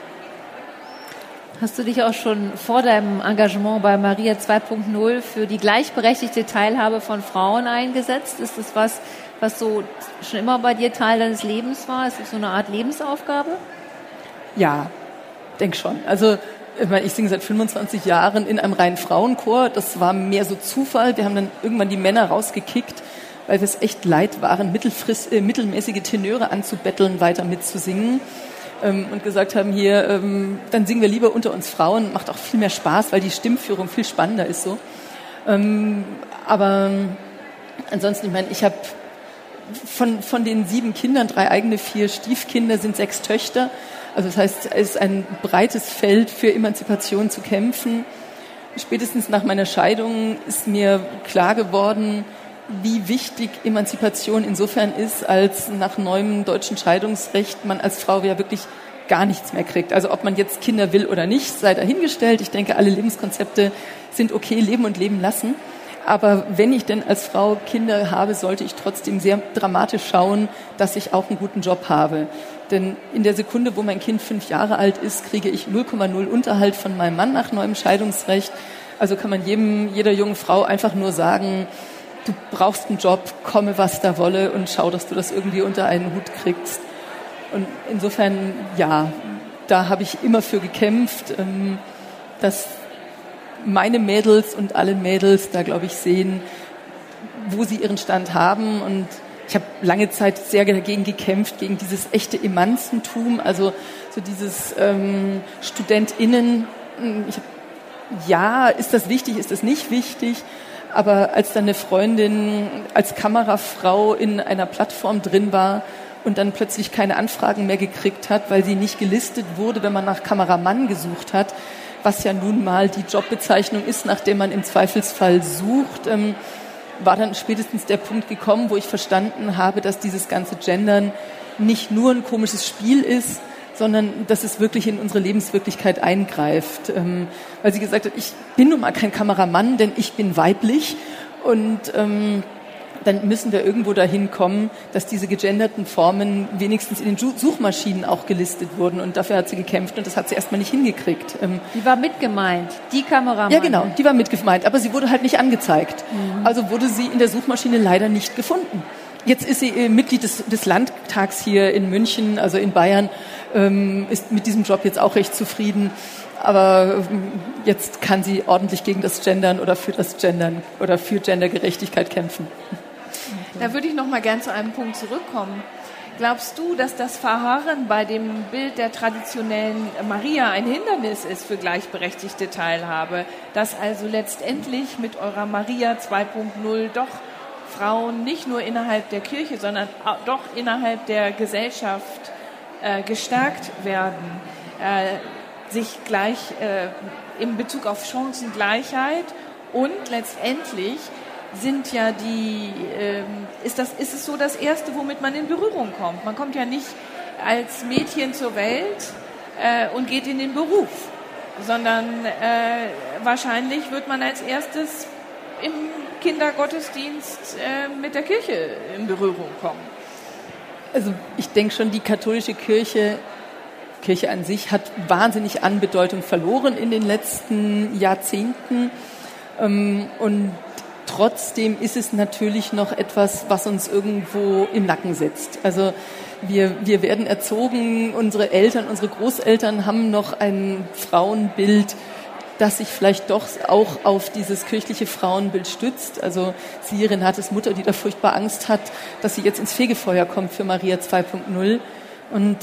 Hast du dich auch schon vor deinem Engagement bei Maria 2.0 für die gleichberechtigte Teilhabe von Frauen eingesetzt? Ist das was, was so schon immer bei dir Teil deines Lebens war? Ist das so eine Art Lebensaufgabe?
Ja, denk schon. Also ich, meine, ich singe seit 25 Jahren in einem reinen Frauenchor. Das war mehr so Zufall. Wir haben dann irgendwann die Männer rausgekickt, weil wir es echt leid waren, äh, mittelmäßige Tenöre anzubetteln, weiter mitzusingen ähm, und gesagt haben, hier, ähm, dann singen wir lieber unter uns Frauen, macht auch viel mehr Spaß, weil die Stimmführung viel spannender ist so. Ähm, aber ansonsten, ich meine, ich habe von, von den sieben Kindern, drei eigene, vier Stiefkinder, sind sechs Töchter. Also das heißt, es ist ein breites Feld für Emanzipation zu kämpfen. Spätestens nach meiner Scheidung ist mir klar geworden, wie wichtig Emanzipation insofern ist, als nach neuem deutschen Scheidungsrecht man als Frau ja wirklich gar nichts mehr kriegt. Also ob man jetzt Kinder will oder nicht, sei dahingestellt. Ich denke, alle Lebenskonzepte sind okay, leben und leben lassen. Aber wenn ich denn als Frau Kinder habe, sollte ich trotzdem sehr dramatisch schauen, dass ich auch einen guten Job habe. Denn in der Sekunde, wo mein Kind fünf Jahre alt ist, kriege ich 0,0 Unterhalt von meinem Mann nach neuem Scheidungsrecht. Also kann man jedem, jeder jungen Frau einfach nur sagen, du brauchst einen Job, komme was da wolle und schau, dass du das irgendwie unter einen Hut kriegst. Und insofern, ja, da habe ich immer für gekämpft, ähm, dass meine Mädels und alle Mädels da, glaube ich, sehen, wo sie ihren Stand haben. Und ich habe lange Zeit sehr dagegen gekämpft, gegen dieses echte Emanzentum, also so dieses ähm, StudentInnen. Ich hab, ja, ist das wichtig, ist das nicht wichtig? Aber als dann eine Freundin als Kamerafrau in einer Plattform drin war und dann plötzlich keine Anfragen mehr gekriegt hat, weil sie nicht gelistet wurde, wenn man nach Kameramann gesucht hat, was ja nun mal die Jobbezeichnung ist, nach der man im Zweifelsfall sucht, ähm, war dann spätestens der Punkt gekommen, wo ich verstanden habe, dass dieses ganze Gendern nicht nur ein komisches Spiel ist, sondern dass es wirklich in unsere Lebenswirklichkeit eingreift. Ähm, weil sie gesagt hat, ich bin nun mal kein Kameramann, denn ich bin weiblich und ähm, dann müssen wir irgendwo dahin kommen, dass diese gegenderten Formen wenigstens in den Suchmaschinen auch gelistet wurden. Und dafür hat sie gekämpft und das hat sie erstmal nicht hingekriegt.
Ähm, die war mitgemeint, die Kameramann.
Ja, genau, die war mitgemeint, aber sie wurde halt nicht angezeigt. Mhm. Also wurde sie in der Suchmaschine leider nicht gefunden. Jetzt ist sie äh, Mitglied des, des Landtags hier in München, also in Bayern, ähm, ist mit diesem Job jetzt auch recht zufrieden. Aber ähm, jetzt kann sie ordentlich gegen das Gendern oder für das Gendern oder für Gendergerechtigkeit kämpfen.
Da würde ich noch mal gern zu einem Punkt zurückkommen. Glaubst du, dass das Verharren bei dem Bild der traditionellen Maria ein Hindernis ist für gleichberechtigte Teilhabe? Dass also letztendlich mit eurer Maria 2.0 doch Frauen nicht nur innerhalb der Kirche, sondern doch innerhalb der Gesellschaft äh, gestärkt werden, äh, sich gleich äh, in Bezug auf Chancengleichheit und letztendlich sind ja die, ähm, ist, das, ist es so das Erste, womit man in Berührung kommt. Man kommt ja nicht als Mädchen zur Welt äh, und geht in den Beruf, sondern äh, wahrscheinlich wird man als erstes im Kindergottesdienst äh, mit der Kirche in Berührung kommen.
Also ich denke schon, die katholische Kirche, Kirche an sich, hat wahnsinnig an Bedeutung verloren in den letzten Jahrzehnten. Ähm, und trotzdem ist es natürlich noch etwas, was uns irgendwo im Nacken sitzt. Also wir, wir werden erzogen, unsere Eltern, unsere Großeltern haben noch ein Frauenbild, das sich vielleicht doch auch auf dieses kirchliche Frauenbild stützt. Also sie, Renates Mutter, die da furchtbar Angst hat, dass sie jetzt ins Fegefeuer kommt für Maria 2.0. Und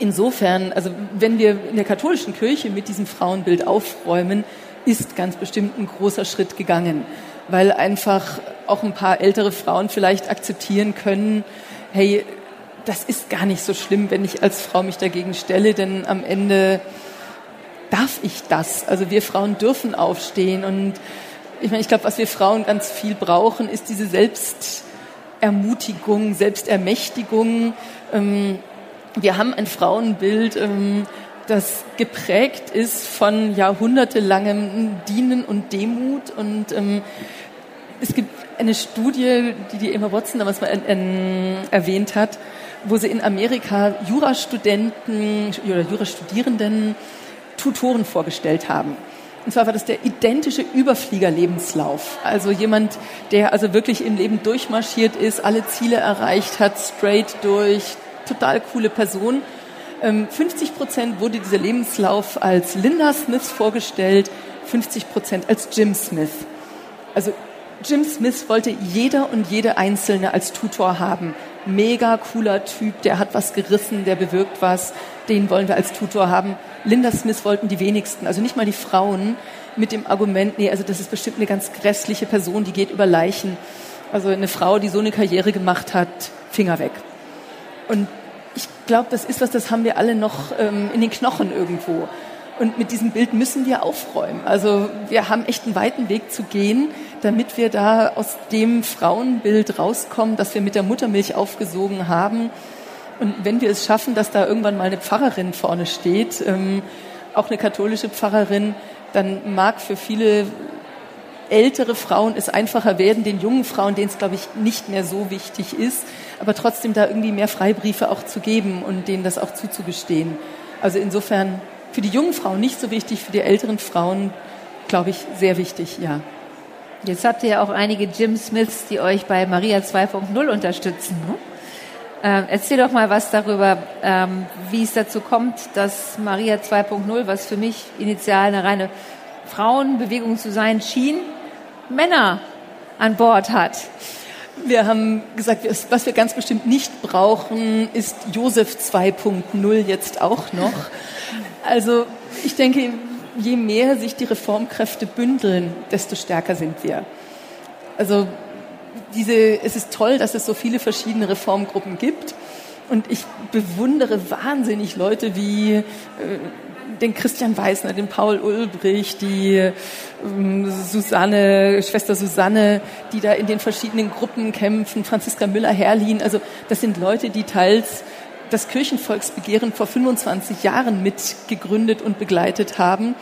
insofern, also wenn wir in der katholischen Kirche mit diesem Frauenbild aufräumen, ist ganz bestimmt ein großer Schritt gegangen, weil einfach auch ein paar ältere Frauen vielleicht akzeptieren können, hey, das ist gar nicht so schlimm, wenn ich als Frau mich dagegen stelle, denn am Ende darf ich das? Also wir Frauen dürfen aufstehen und ich meine, ich glaube, was wir Frauen ganz viel brauchen, ist diese Selbstermutigung, Selbstermächtigung. Ähm, wir haben ein Frauenbild, ähm, das geprägt ist von jahrhundertelangem Dienen und Demut. Und ähm, es gibt eine Studie, die die Emma Watson damals mal äh, erwähnt hat, wo sie in Amerika Jurastudenten oder Jurastudierenden Tutoren vorgestellt haben. Und zwar war das der identische Überfliegerlebenslauf. Also jemand, der also wirklich im Leben durchmarschiert ist, alle Ziele erreicht hat, straight durch, total coole Person. 50 ähm, Prozent wurde dieser Lebenslauf als Linda Smith vorgestellt, 50 Prozent als Jim Smith. Also Jim Smith wollte jeder und jede Einzelne als Tutor haben. Mega cooler Typ, der hat was gerissen, der bewirkt was, den wollen wir als Tutor haben. Linda Smith wollten die wenigsten, also nicht mal die Frauen, mit dem Argument, nee, also das ist bestimmt eine ganz grässliche Person, die geht über Leichen. Also eine Frau, die so eine Karriere gemacht hat, Finger weg. Und ich glaube, das ist was, das haben wir alle noch ähm, in den Knochen irgendwo. Und mit diesem Bild müssen wir aufräumen. Also wir haben echt einen weiten Weg zu gehen, damit wir da aus dem Frauenbild rauskommen, das wir mit der Muttermilch aufgesogen haben. Und wenn wir es schaffen, dass da irgendwann mal eine Pfarrerin vorne steht, ähm, auch eine katholische Pfarrerin, dann mag für viele ältere Frauen es einfacher werden, den jungen Frauen, denen es, glaube ich, nicht mehr so wichtig ist, aber trotzdem da irgendwie mehr Freibriefe auch zu geben und denen das auch zuzugestehen. Also insofern für die jungen Frauen nicht so wichtig, für die älteren Frauen, glaube ich, sehr wichtig, ja.
Jetzt habt ihr ja auch einige Jim Smiths, die euch bei Maria 2.0 unterstützen. Ne? Ähm, erzähl doch mal was darüber, ähm, wie es dazu kommt, dass Maria 2.0, was für mich initial eine reine Frauenbewegung zu sein schien, Männer an Bord hat.
Wir haben gesagt, was wir ganz bestimmt nicht brauchen, ist Josef 2.0 jetzt auch noch. Also ich denke, je mehr sich die Reformkräfte bündeln, desto stärker sind wir. Also diese, es ist toll, dass es so viele verschiedene Reformgruppen gibt. Und ich bewundere wahnsinnig Leute wie äh, den Christian Weißner, den Paul Ulbrich, die ähm, Susanne, Schwester Susanne, die da in den verschiedenen Gruppen kämpfen, Franziska Müller-Herlin. Also das sind Leute, die teils das Kirchenvolksbegehren vor 25 Jahren mitgegründet und begleitet haben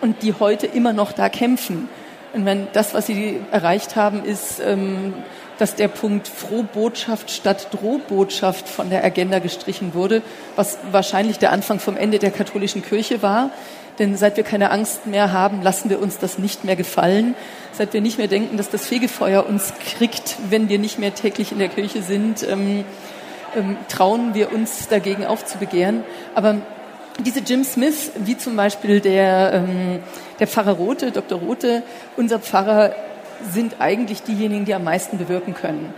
und die heute immer noch da kämpfen. Und wenn das, was sie erreicht haben, ist, ähm, dass der Punkt Frohbotschaft statt Drohbotschaft von der Agenda gestrichen wurde, was wahrscheinlich der Anfang vom Ende der katholischen Kirche war. Denn seit wir keine Angst mehr haben, lassen wir uns das nicht mehr gefallen. Seit wir nicht mehr denken, dass das Fegefeuer uns kriegt, wenn wir nicht mehr täglich in der Kirche sind, ähm, ähm, trauen wir uns dagegen aufzubegehren. Aber diese Jim Smith, wie zum Beispiel der, ähm, der Pfarrer Rote, Dr. Rote, unser Pfarrer, sind eigentlich diejenigen, die am meisten bewirken können.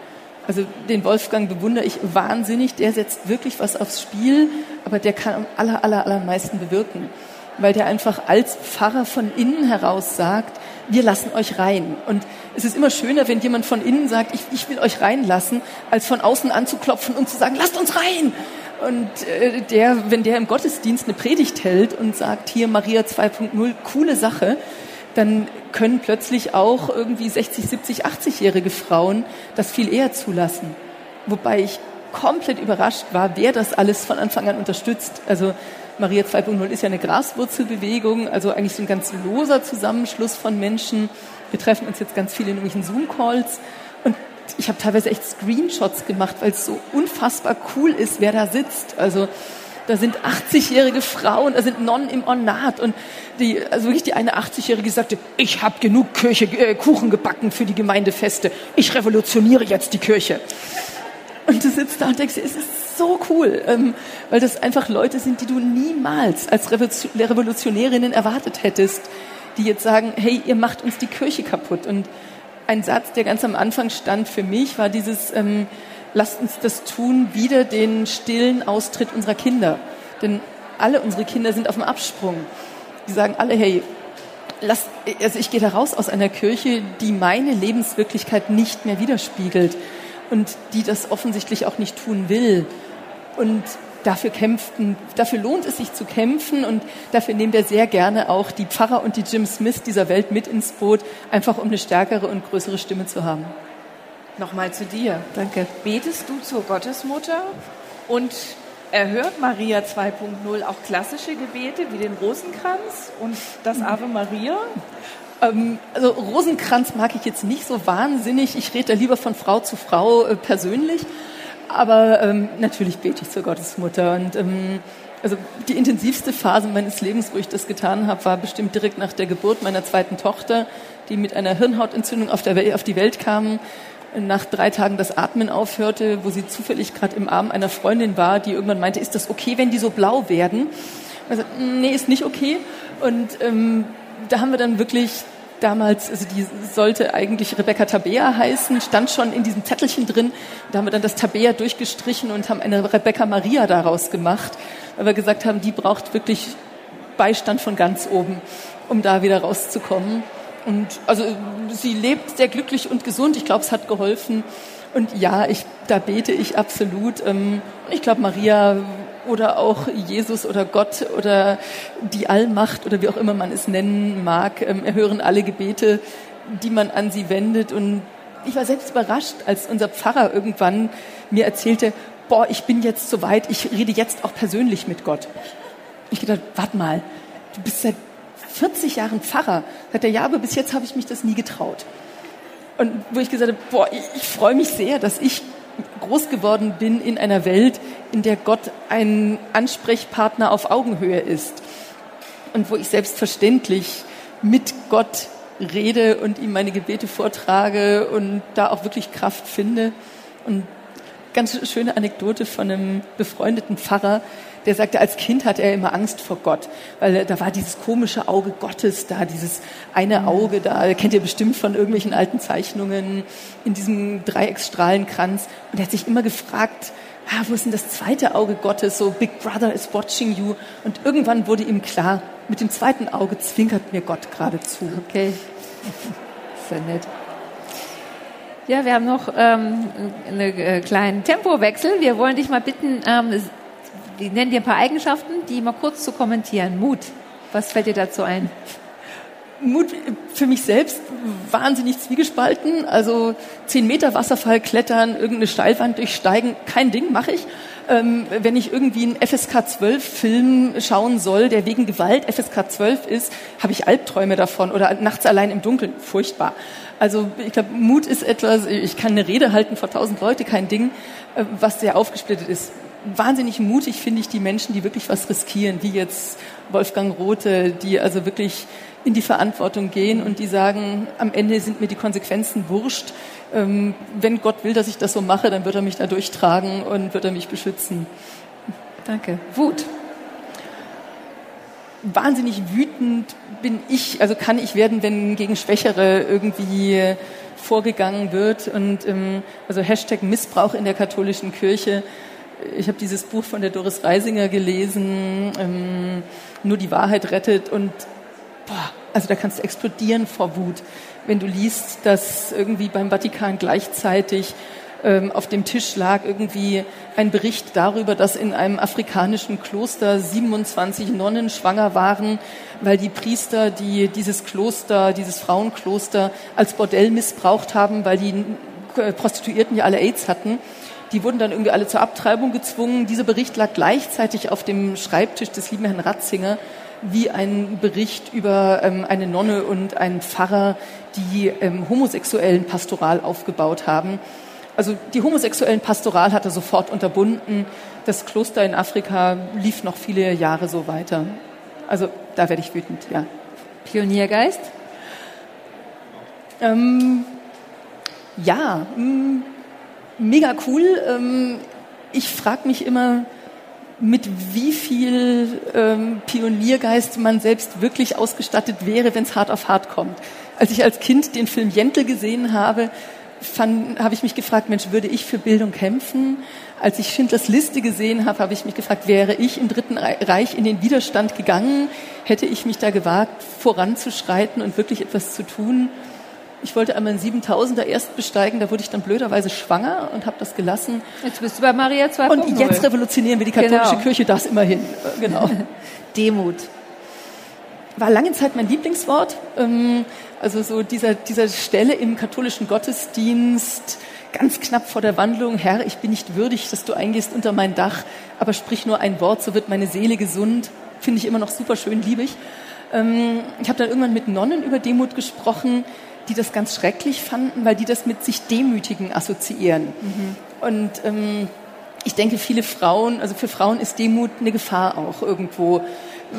Also den Wolfgang bewundere ich wahnsinnig, der setzt wirklich was aufs Spiel, aber der kann am aller, aller, allermeisten bewirken, weil der einfach als Pfarrer von innen heraus sagt, wir lassen euch rein. Und es ist immer schöner, wenn jemand von innen sagt, ich, ich will euch reinlassen, als von außen anzuklopfen und zu sagen, lasst uns rein. Und äh, der, wenn der im Gottesdienst eine Predigt hält und sagt, hier Maria 2.0, coole Sache, dann können plötzlich auch irgendwie 60, 70, 80-jährige Frauen das viel eher zulassen. Wobei ich komplett überrascht war, wer das alles von Anfang an unterstützt. Also Maria 2.0 ist ja eine Graswurzelbewegung, also eigentlich so ein ganz loser Zusammenschluss von Menschen. Wir treffen uns jetzt ganz viele in irgendwelchen Zoom-Calls und ich habe teilweise echt Screenshots gemacht, weil es so unfassbar cool ist, wer da sitzt. Also da sind 80-jährige Frauen, da sind Nonnen im Ornat und die, also wirklich die eine 80-jährige sagte, ich habe genug Kirche, äh, Kuchen gebacken für die Gemeindefeste. Ich revolutioniere jetzt die Kirche. Und du sitzt da und denkst, es ist so cool, ähm, weil das einfach Leute sind, die du niemals als Revolutionärinnen erwartet hättest, die jetzt sagen, hey, ihr macht uns die Kirche kaputt. Und ein Satz, der ganz am Anfang stand für mich, war dieses, ähm, lasst uns das tun, wieder den stillen Austritt unserer Kinder. Denn alle unsere Kinder sind auf dem Absprung. Die sagen alle, hey, lass, also ich gehe da raus aus einer Kirche, die meine Lebenswirklichkeit nicht mehr widerspiegelt und die das offensichtlich auch nicht tun will. Und dafür kämpften, dafür lohnt es sich zu kämpfen und dafür nehmen wir sehr gerne auch die Pfarrer und die Jim Smith dieser Welt mit ins Boot, einfach um eine stärkere und größere Stimme zu haben.
Nochmal zu dir.
Danke.
Betest du zur Gottesmutter und Erhört Maria 2.0 auch klassische Gebete wie den Rosenkranz und das Ave Maria?
Ähm, also Rosenkranz mag ich jetzt nicht so wahnsinnig. Ich rede da lieber von Frau zu Frau äh, persönlich. Aber ähm, natürlich bete ich zur Gottesmutter. Und ähm, also die intensivste Phase meines Lebens, wo ich das getan habe, war bestimmt direkt nach der Geburt meiner zweiten Tochter, die mit einer Hirnhautentzündung auf, der, auf die Welt kam nach drei Tagen das Atmen aufhörte, wo sie zufällig gerade im Arm einer Freundin war, die irgendwann meinte, ist das okay, wenn die so blau werden? Also, nee, ist nicht okay. Und ähm, da haben wir dann wirklich damals, also die sollte eigentlich Rebecca Tabea heißen, stand schon in diesem Zettelchen drin. Da haben wir dann das Tabea durchgestrichen und haben eine Rebecca Maria daraus gemacht, weil wir gesagt haben, die braucht wirklich Beistand von ganz oben, um da wieder rauszukommen. Und also sie lebt sehr glücklich und gesund. Ich glaube, es hat geholfen. Und ja, ich, da bete ich absolut. Ähm, ich glaube, Maria oder auch Jesus oder Gott oder die Allmacht oder wie auch immer man es nennen mag, ähm, erhören alle Gebete, die man an sie wendet. Und ich war selbst überrascht, als unser Pfarrer irgendwann mir erzählte, boah, ich bin jetzt so weit, ich rede jetzt auch persönlich mit Gott. Ich gedacht, warte mal, du bist seit 40 Jahren Pfarrer. Sagt er, ja, aber bis jetzt habe ich mich das nie getraut. Und wo ich gesagt habe, boah, ich, ich freue mich sehr, dass ich groß geworden bin in einer Welt, in der Gott ein Ansprechpartner auf Augenhöhe ist und wo ich selbstverständlich mit Gott rede und ihm meine Gebete vortrage und da auch wirklich Kraft finde. Und ganz schöne Anekdote von einem befreundeten Pfarrer, der sagte, als Kind hatte er immer Angst vor Gott, weil da war dieses komische Auge Gottes da, dieses eine Auge da, kennt ihr bestimmt von irgendwelchen alten Zeichnungen, in diesem Dreiecksstrahlenkranz. Und er hat sich immer gefragt, ah, wo ist denn das zweite Auge Gottes, so Big Brother is watching you. Und irgendwann wurde ihm klar, mit dem zweiten Auge zwinkert mir Gott gerade zu.
Okay, sehr nett. Ja, wir haben noch ähm, einen äh, kleinen Tempowechsel. Wir wollen dich mal bitten, ähm, die nennen dir ein paar Eigenschaften, die mal kurz zu kommentieren. Mut. Was fällt dir dazu ein?
Mut für mich selbst wahnsinnig zwiegespalten. Also zehn Meter Wasserfall klettern, irgendeine Steilwand durchsteigen, kein Ding, mache ich. Ähm, wenn ich irgendwie einen FSK 12 Film schauen soll, der wegen Gewalt FSK 12 ist, habe ich Albträume davon oder nachts allein im Dunkeln, furchtbar. Also ich glaube, Mut ist etwas, ich kann eine Rede halten vor tausend Leute, kein Ding, äh, was sehr aufgesplittet ist wahnsinnig mutig finde ich die Menschen, die wirklich was riskieren, wie jetzt Wolfgang Rothe, die also wirklich in die Verantwortung gehen und die sagen, am Ende sind mir die Konsequenzen wurscht. Ähm, wenn Gott will, dass ich das so mache, dann wird er mich da durchtragen und wird er mich beschützen.
Danke. Wut.
Wahnsinnig wütend bin ich, also kann ich werden, wenn gegen Schwächere irgendwie vorgegangen wird und ähm, also Hashtag Missbrauch in der katholischen Kirche ich habe dieses Buch von der Doris Reisinger gelesen, ähm, Nur die Wahrheit rettet und boah, also da kannst du explodieren vor Wut, wenn du liest, dass irgendwie beim Vatikan gleichzeitig ähm, auf dem Tisch lag irgendwie ein Bericht darüber, dass in einem afrikanischen Kloster 27 Nonnen schwanger waren, weil die Priester, die dieses Kloster, dieses Frauenkloster als Bordell missbraucht haben, weil die Prostituierten ja alle AIDS hatten die wurden dann irgendwie alle zur Abtreibung gezwungen. Dieser Bericht lag gleichzeitig auf dem Schreibtisch des lieben Herrn Ratzinger wie ein Bericht über ähm, eine Nonne und einen Pfarrer, die ähm, homosexuellen Pastoral aufgebaut haben. Also die homosexuellen Pastoral hat er sofort unterbunden. Das Kloster in Afrika lief noch viele Jahre so weiter. Also da werde ich wütend, ja.
Pioniergeist?
Ähm, ja, mh, mm, mega cool. Ähm, ich frage mich immer, mit wie viel ähm, Pioniergeist man selbst wirklich ausgestattet wäre, wenn es hart auf hart kommt. Als ich als Kind den Film Jentel gesehen habe, habe ich mich gefragt, Mensch, würde ich für Bildung kämpfen? Als ich Schindlers Liste gesehen habe, habe ich mich gefragt, wäre ich im Dritten Reich in den Widerstand gegangen? Hätte ich mich da gewagt, voranzuschreiten und wirklich etwas zu tun? Ich wollte einmal einen 7000er erst besteigen, da wurde ich dann blöderweise schwanger und habe das gelassen.
Jetzt bist du bei Maria 2.0.
Und jetzt revolutionieren wir die katholische genau. Kirche, das immerhin. Genau.
Demut.
War lange Zeit mein Lieblingswort. Ähm, also so dieser, dieser Stelle im katholischen Gottesdienst ganz knapp vor der Wandlung, Herr, ich bin nicht würdig, dass du eingehst unter mein Dach, aber sprich nur ein Wort, so wird meine Seele gesund. Finde ich immer noch super schön, liebe ich. Ähm, ich habe dann irgendwann mit Nonnen über Demut gesprochen, die das ganz schrecklich fanden, weil die das mit sich demütigen assoziieren. Mhm. Und ähm, ich denke, viele Frauen, also für Frauen ist Demut eine Gefahr auch irgendwo,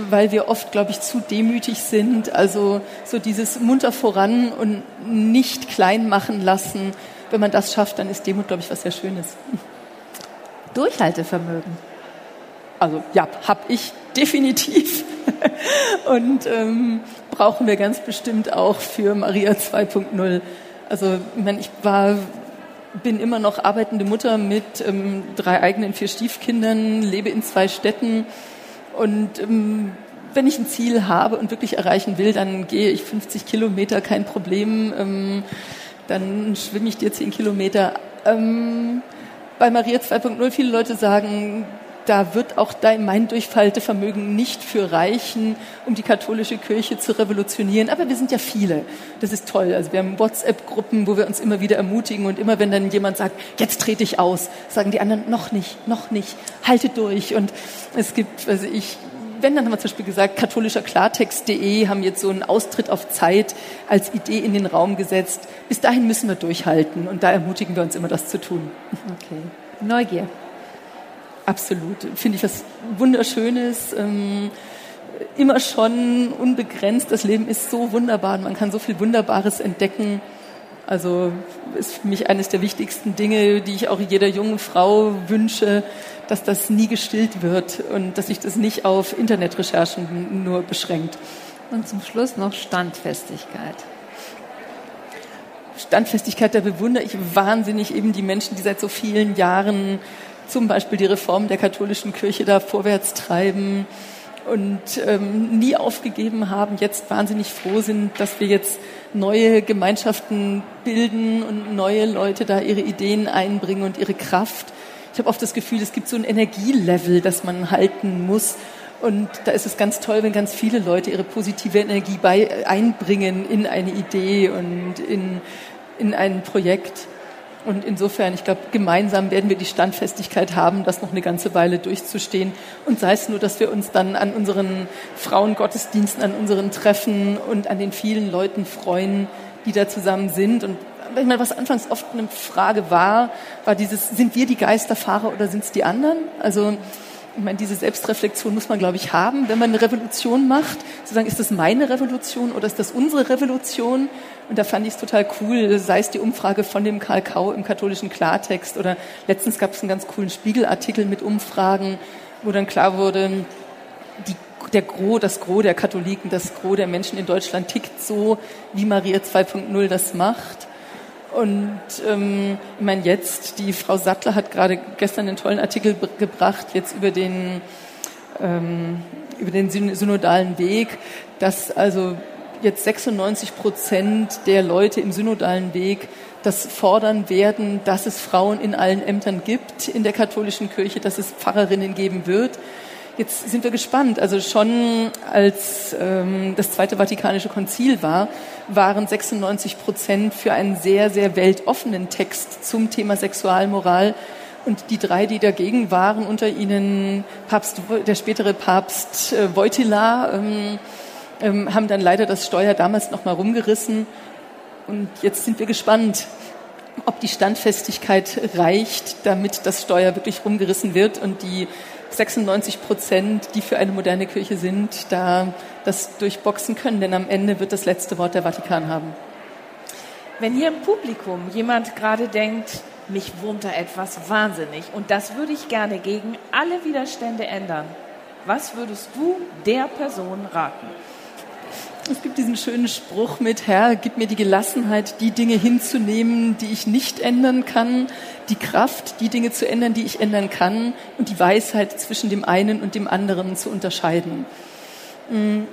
weil wir oft, glaube ich, zu demütig sind. Also so dieses munter voran und nicht klein machen lassen. Wenn man das schafft, dann ist Demut, glaube ich, was sehr Schönes.
Durchhaltevermögen.
Also ja, habe ich definitiv. und ähm, brauchen wir ganz bestimmt auch für Maria 2.0. Also ich, meine, ich war bin immer noch arbeitende Mutter mit ähm, drei eigenen vier Stiefkindern, lebe in zwei Städten und ähm, wenn ich ein Ziel habe und wirklich erreichen will, dann gehe ich 50 Kilometer, kein Problem. Ähm, dann schwimme ich dir 10 Kilometer. Ähm, bei Maria 2.0 viele Leute sagen, da wird auch dein, mein Durchfaltevermögen nicht für reichen, um die katholische Kirche zu revolutionieren. Aber wir sind ja viele. Das ist toll. Also wir haben WhatsApp-Gruppen, wo wir uns immer wieder ermutigen und immer wenn dann jemand sagt, jetzt trete ich aus, sagen die anderen, noch nicht, noch nicht, halte durch. Und es gibt, also ich, wenn, dann haben wir zum Beispiel gesagt, katholischer Klartext.de haben jetzt so einen Austritt auf Zeit als Idee in den Raum gesetzt. Bis dahin müssen wir durchhalten und da ermutigen wir uns immer, das zu tun.
Okay. Neugier.
Absolut. Finde ich was Wunderschönes. Ähm, immer schon unbegrenzt. Das Leben ist so wunderbar und man kann so viel Wunderbares entdecken. Also ist für mich eines der wichtigsten Dinge, die ich auch jeder jungen Frau wünsche, dass das nie gestillt wird und dass sich das nicht auf Internetrecherchen nur beschränkt.
Und zum Schluss noch Standfestigkeit.
Standfestigkeit, da bewundere ich wahnsinnig eben die Menschen, die seit so vielen Jahren zum Beispiel die Reform der katholischen Kirche da vorwärts treiben und ähm, nie aufgegeben haben, jetzt wahnsinnig froh sind, dass wir jetzt neue Gemeinschaften bilden und neue Leute da ihre Ideen einbringen und ihre Kraft. Ich habe oft das Gefühl, es gibt so ein Energielevel, das man halten muss. Und da ist es ganz toll, wenn ganz viele Leute ihre positive Energie bei, einbringen in eine Idee und in, in ein Projekt. Und insofern, ich glaube, gemeinsam werden wir die Standfestigkeit haben, das noch eine ganze Weile durchzustehen. Und sei es nur, dass wir uns dann an unseren Frauengottesdiensten, an unseren Treffen und an den vielen Leuten freuen, die da zusammen sind. Und ich meine, was anfangs oft eine Frage war, war dieses, sind wir die Geisterfahrer oder sind es die anderen? Also, ich meine, diese Selbstreflexion muss man, glaube ich, haben, wenn man eine Revolution macht. Zu sagen, ist das meine Revolution oder ist das unsere Revolution? Und da fand ich es total cool, sei es die Umfrage von dem Karl Kau im katholischen Klartext oder letztens gab es einen ganz coolen Spiegelartikel mit Umfragen, wo dann klar wurde, die, der Gros, das Gros der Katholiken, das Gros der Menschen in Deutschland tickt so, wie Maria 2.0 das macht. Und ähm, ich meine jetzt, die Frau Sattler hat gerade gestern einen tollen Artikel gebracht, jetzt über den, ähm, über den synodalen Weg, dass also jetzt 96 Prozent der Leute im synodalen Weg das fordern werden, dass es Frauen in allen Ämtern gibt in der katholischen Kirche, dass es Pfarrerinnen geben wird. Jetzt sind wir gespannt. Also schon als ähm, das Zweite Vatikanische Konzil war, waren 96 Prozent für einen sehr, sehr weltoffenen Text zum Thema Sexualmoral. Und die drei, die dagegen waren, unter ihnen Papst, der spätere Papst äh, Wojtyla, ähm, ähm, haben dann leider das Steuer damals noch mal rumgerissen. Und jetzt sind wir gespannt, ob die Standfestigkeit reicht, damit das Steuer wirklich rumgerissen wird und die 96 Prozent, die für eine moderne Kirche sind, da das durchboxen können. Denn am Ende wird das letzte Wort der Vatikan haben.
Wenn hier im Publikum jemand gerade denkt, mich wurmt da etwas wahnsinnig und das würde ich gerne gegen alle Widerstände ändern, was würdest du der Person raten?
Es gibt diesen schönen Spruch mit, Herr, gib mir die Gelassenheit, die Dinge hinzunehmen, die ich nicht ändern kann, die Kraft, die Dinge zu ändern, die ich ändern kann und die Weisheit zwischen dem einen und dem anderen zu unterscheiden. Mm,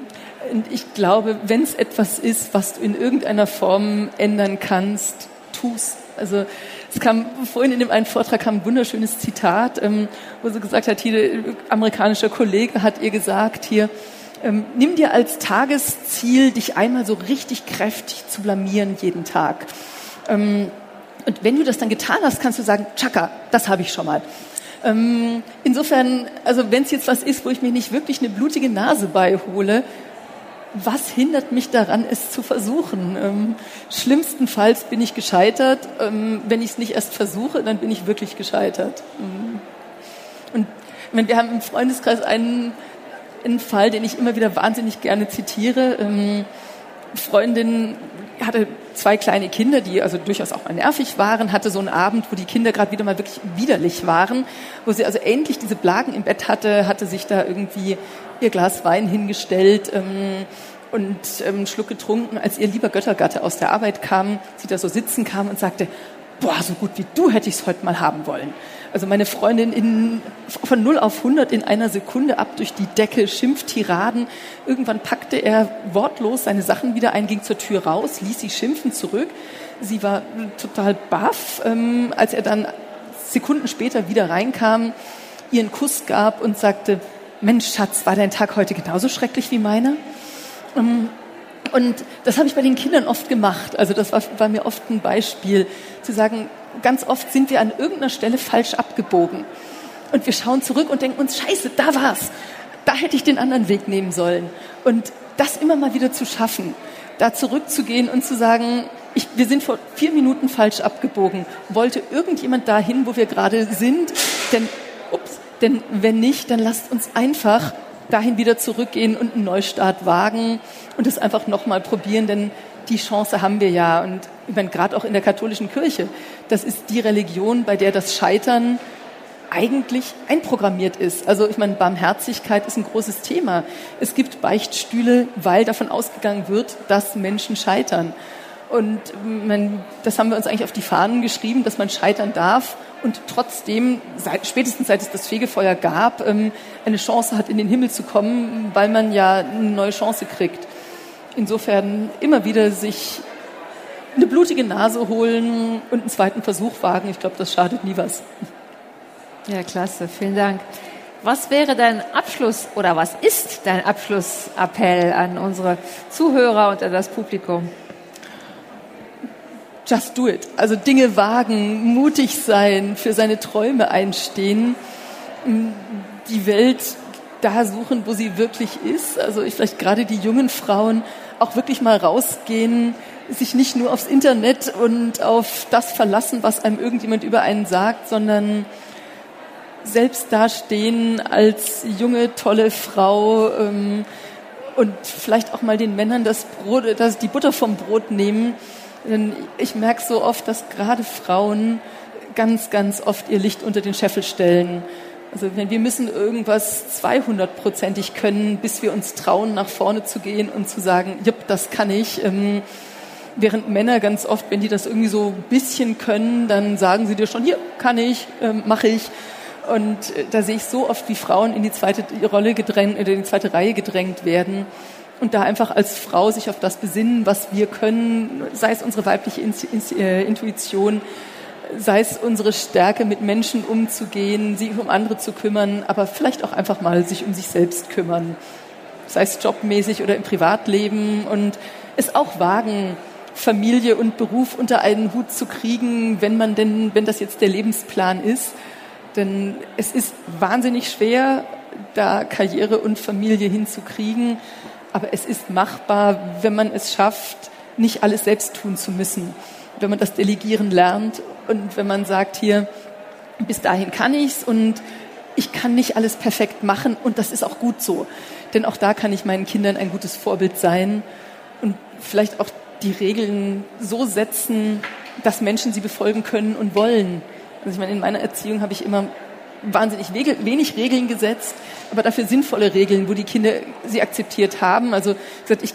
und ich glaube, wenn es etwas ist, was du in irgendeiner Form ändern kannst, tu's. Also es kam vorhin in dem einen Vortrag kam ein wunderschönes Zitat, ähm, wo sie gesagt hat, hier ein amerikanischer Kollege hat ihr gesagt, hier, ähm, nimm dir als Tagesziel, dich einmal so richtig kräftig zu blamieren jeden Tag. Ähm, Und wenn du das dann getan hast, kannst du sagen, tschakka, das habe ich schon mal. Ähm, insofern, also wenn es jetzt was ist, wo ich mir nicht wirklich eine blutige Nase beihole, was hindert mich daran, es zu versuchen? Ähm, schlimmstenfalls bin ich gescheitert. Ähm, wenn ich es nicht erst versuche, dann bin ich wirklich gescheitert. Ähm, und wir haben im Freundeskreis einen, einen Fall, den ich immer wieder wahnsinnig gerne zitiere. Ähm, Freundin hatte zwei kleine Kinder, die also durchaus auch mal nervig waren, hatte so einen Abend, wo die Kinder gerade wieder mal wirklich widerlich waren, wo sie also endlich diese Blagen im Bett hatte, hatte sich da irgendwie ihr Glas Wein hingestellt ähm, und ähm, einen Schluck getrunken, als ihr lieber Göttergatte aus der Arbeit kam, sie da so sitzen kam und sagte, boah, so gut wie du hätte ich es heute mal haben wollen. Also meine Freundin in, von 0 auf 100 in einer Sekunde ab durch die Decke, Schimpftiraden. Irgendwann packte er wortlos seine Sachen wieder ein, ging zur Tür raus, ließ sie schimpfen zurück. Sie war total baff, ähm, als er dann Sekunden später wieder reinkam, ihren Kuss gab und sagte, Mensch, Schatz, war dein Tag heute genauso schrecklich wie meiner? Ähm, und das habe ich bei den Kindern oft gemacht. Also das war, war mir oft ein Beispiel, zu sagen, ganz oft sind wir an irgendeiner Stelle falsch abgebogen. Und wir schauen zurück und denken uns, scheiße, da war's. Da hätte ich den anderen Weg nehmen sollen. Und das immer mal wieder zu schaffen, da zurückzugehen und zu sagen, ich, wir sind vor vier Minuten falsch abgebogen. Wollte irgendjemand dahin, wo wir gerade sind? Denn, ups, denn wenn nicht, dann lasst uns einfach dahin wieder zurückgehen und einen Neustart wagen und es einfach nochmal probieren, denn die Chance haben wir ja. Und ich meine, gerade auch in der katholischen Kirche, das ist die Religion, bei der das Scheitern eigentlich einprogrammiert ist. Also ich meine, Barmherzigkeit ist ein großes Thema. Es gibt Beichtstühle, weil davon ausgegangen wird, dass Menschen scheitern. Und man, das haben wir uns eigentlich auf die Fahnen geschrieben, dass man scheitern darf und trotzdem, seit, spätestens seit es das Fegefeuer gab, ähm, eine Chance hat, in den Himmel zu kommen, weil man ja eine neue Chance kriegt. Insofern immer wieder sich eine blutige Nase holen und einen zweiten Versuch wagen. Ich glaube, das schadet nie was.
Ja, klasse. Vielen Dank. Was wäre dein Abschluss oder was ist dein Abschlussappell an unsere Zuhörer und an das Publikum?
Just do it. Also Dinge wagen, mutig sein, für seine Träume einstehen, die Welt da suchen, wo sie wirklich ist. Also ich vielleicht gerade die jungen Frauen auch wirklich mal rausgehen, sich nicht nur aufs Internet und auf das verlassen, was einem irgendjemand über einen sagt, sondern selbst dastehen als junge, tolle Frau ähm, und vielleicht auch mal den Männern das Brot, das, die Butter vom Brot nehmen. Denn ich merke so oft, dass gerade Frauen ganz, ganz oft ihr Licht unter den Scheffel stellen. Also wir müssen irgendwas 200-prozentig können, bis wir uns trauen, nach vorne zu gehen und zu sagen, jupp, das kann ich. Ähm, Während Männer ganz oft, wenn die das irgendwie so ein bisschen können, dann sagen sie dir schon, hier kann ich, ähm, mache ich. Und äh, da sehe ich so oft, wie Frauen in die zweite Rolle gedrängt, in die zweite Reihe gedrängt werden. Und da einfach als Frau sich auf das besinnen, was wir können, sei es unsere weibliche äh, Intuition, sei es unsere Stärke, mit Menschen umzugehen, sich um andere zu kümmern, aber vielleicht auch einfach mal sich um sich selbst kümmern, sei es jobmäßig oder im Privatleben und es auch wagen, Familie und Beruf unter einen Hut zu kriegen, wenn man denn, wenn das jetzt der Lebensplan ist. Denn es ist wahnsinnig schwer, da Karriere und Familie hinzukriegen. Aber es ist machbar, wenn man es schafft, nicht alles selbst tun zu müssen. Wenn man das Delegieren lernt und wenn man sagt, hier, bis dahin kann ich's und ich kann nicht alles perfekt machen und das ist auch gut so. Denn auch da kann ich meinen Kindern ein gutes Vorbild sein und vielleicht auch die Regeln so setzen, dass Menschen sie befolgen können und wollen. Also ich meine, in meiner Erziehung habe ich immer wahnsinnig wenig Regeln gesetzt, aber dafür sinnvolle Regeln, wo die Kinder sie akzeptiert haben. Also gesagt, ich,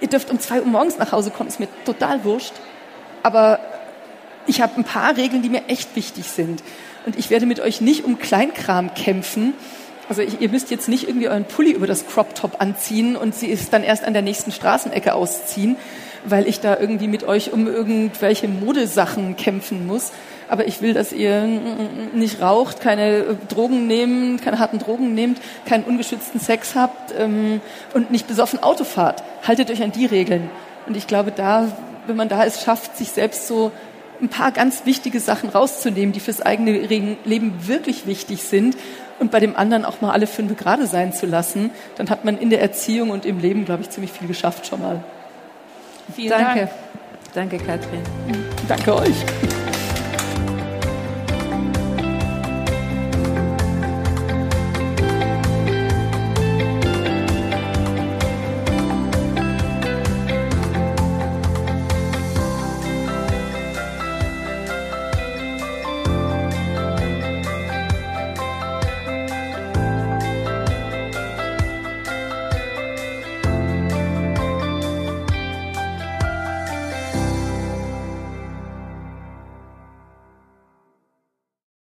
ihr dürft um zwei Uhr morgens nach Hause kommen, ist mir total wurscht. Aber ich habe ein paar Regeln, die mir echt wichtig sind. Und ich werde mit euch nicht um Kleinkram kämpfen. Also ich, ihr müsst jetzt nicht irgendwie euren Pulli über das Crop Top anziehen und sie ist dann erst an der nächsten Straßenecke ausziehen, weil ich da irgendwie mit euch um irgendwelche Modesachen kämpfen muss. Aber ich will, dass ihr nicht raucht, keine Drogen nehmt, keine harten Drogen nehmt, keinen ungeschützten Sex habt ähm, und nicht besoffen Auto fahrt. Haltet euch an die Regeln. Und ich glaube, da, wenn man da es schafft, sich selbst so ein paar ganz wichtige Sachen rauszunehmen, die fürs eigene Leben wirklich wichtig sind und bei dem anderen auch mal alle fünf gerade sein zu lassen, dann hat man in der Erziehung und im Leben, glaube ich, ziemlich viel geschafft schon mal.
Vielen Danke. Dank. Danke, Katrin.
Danke euch.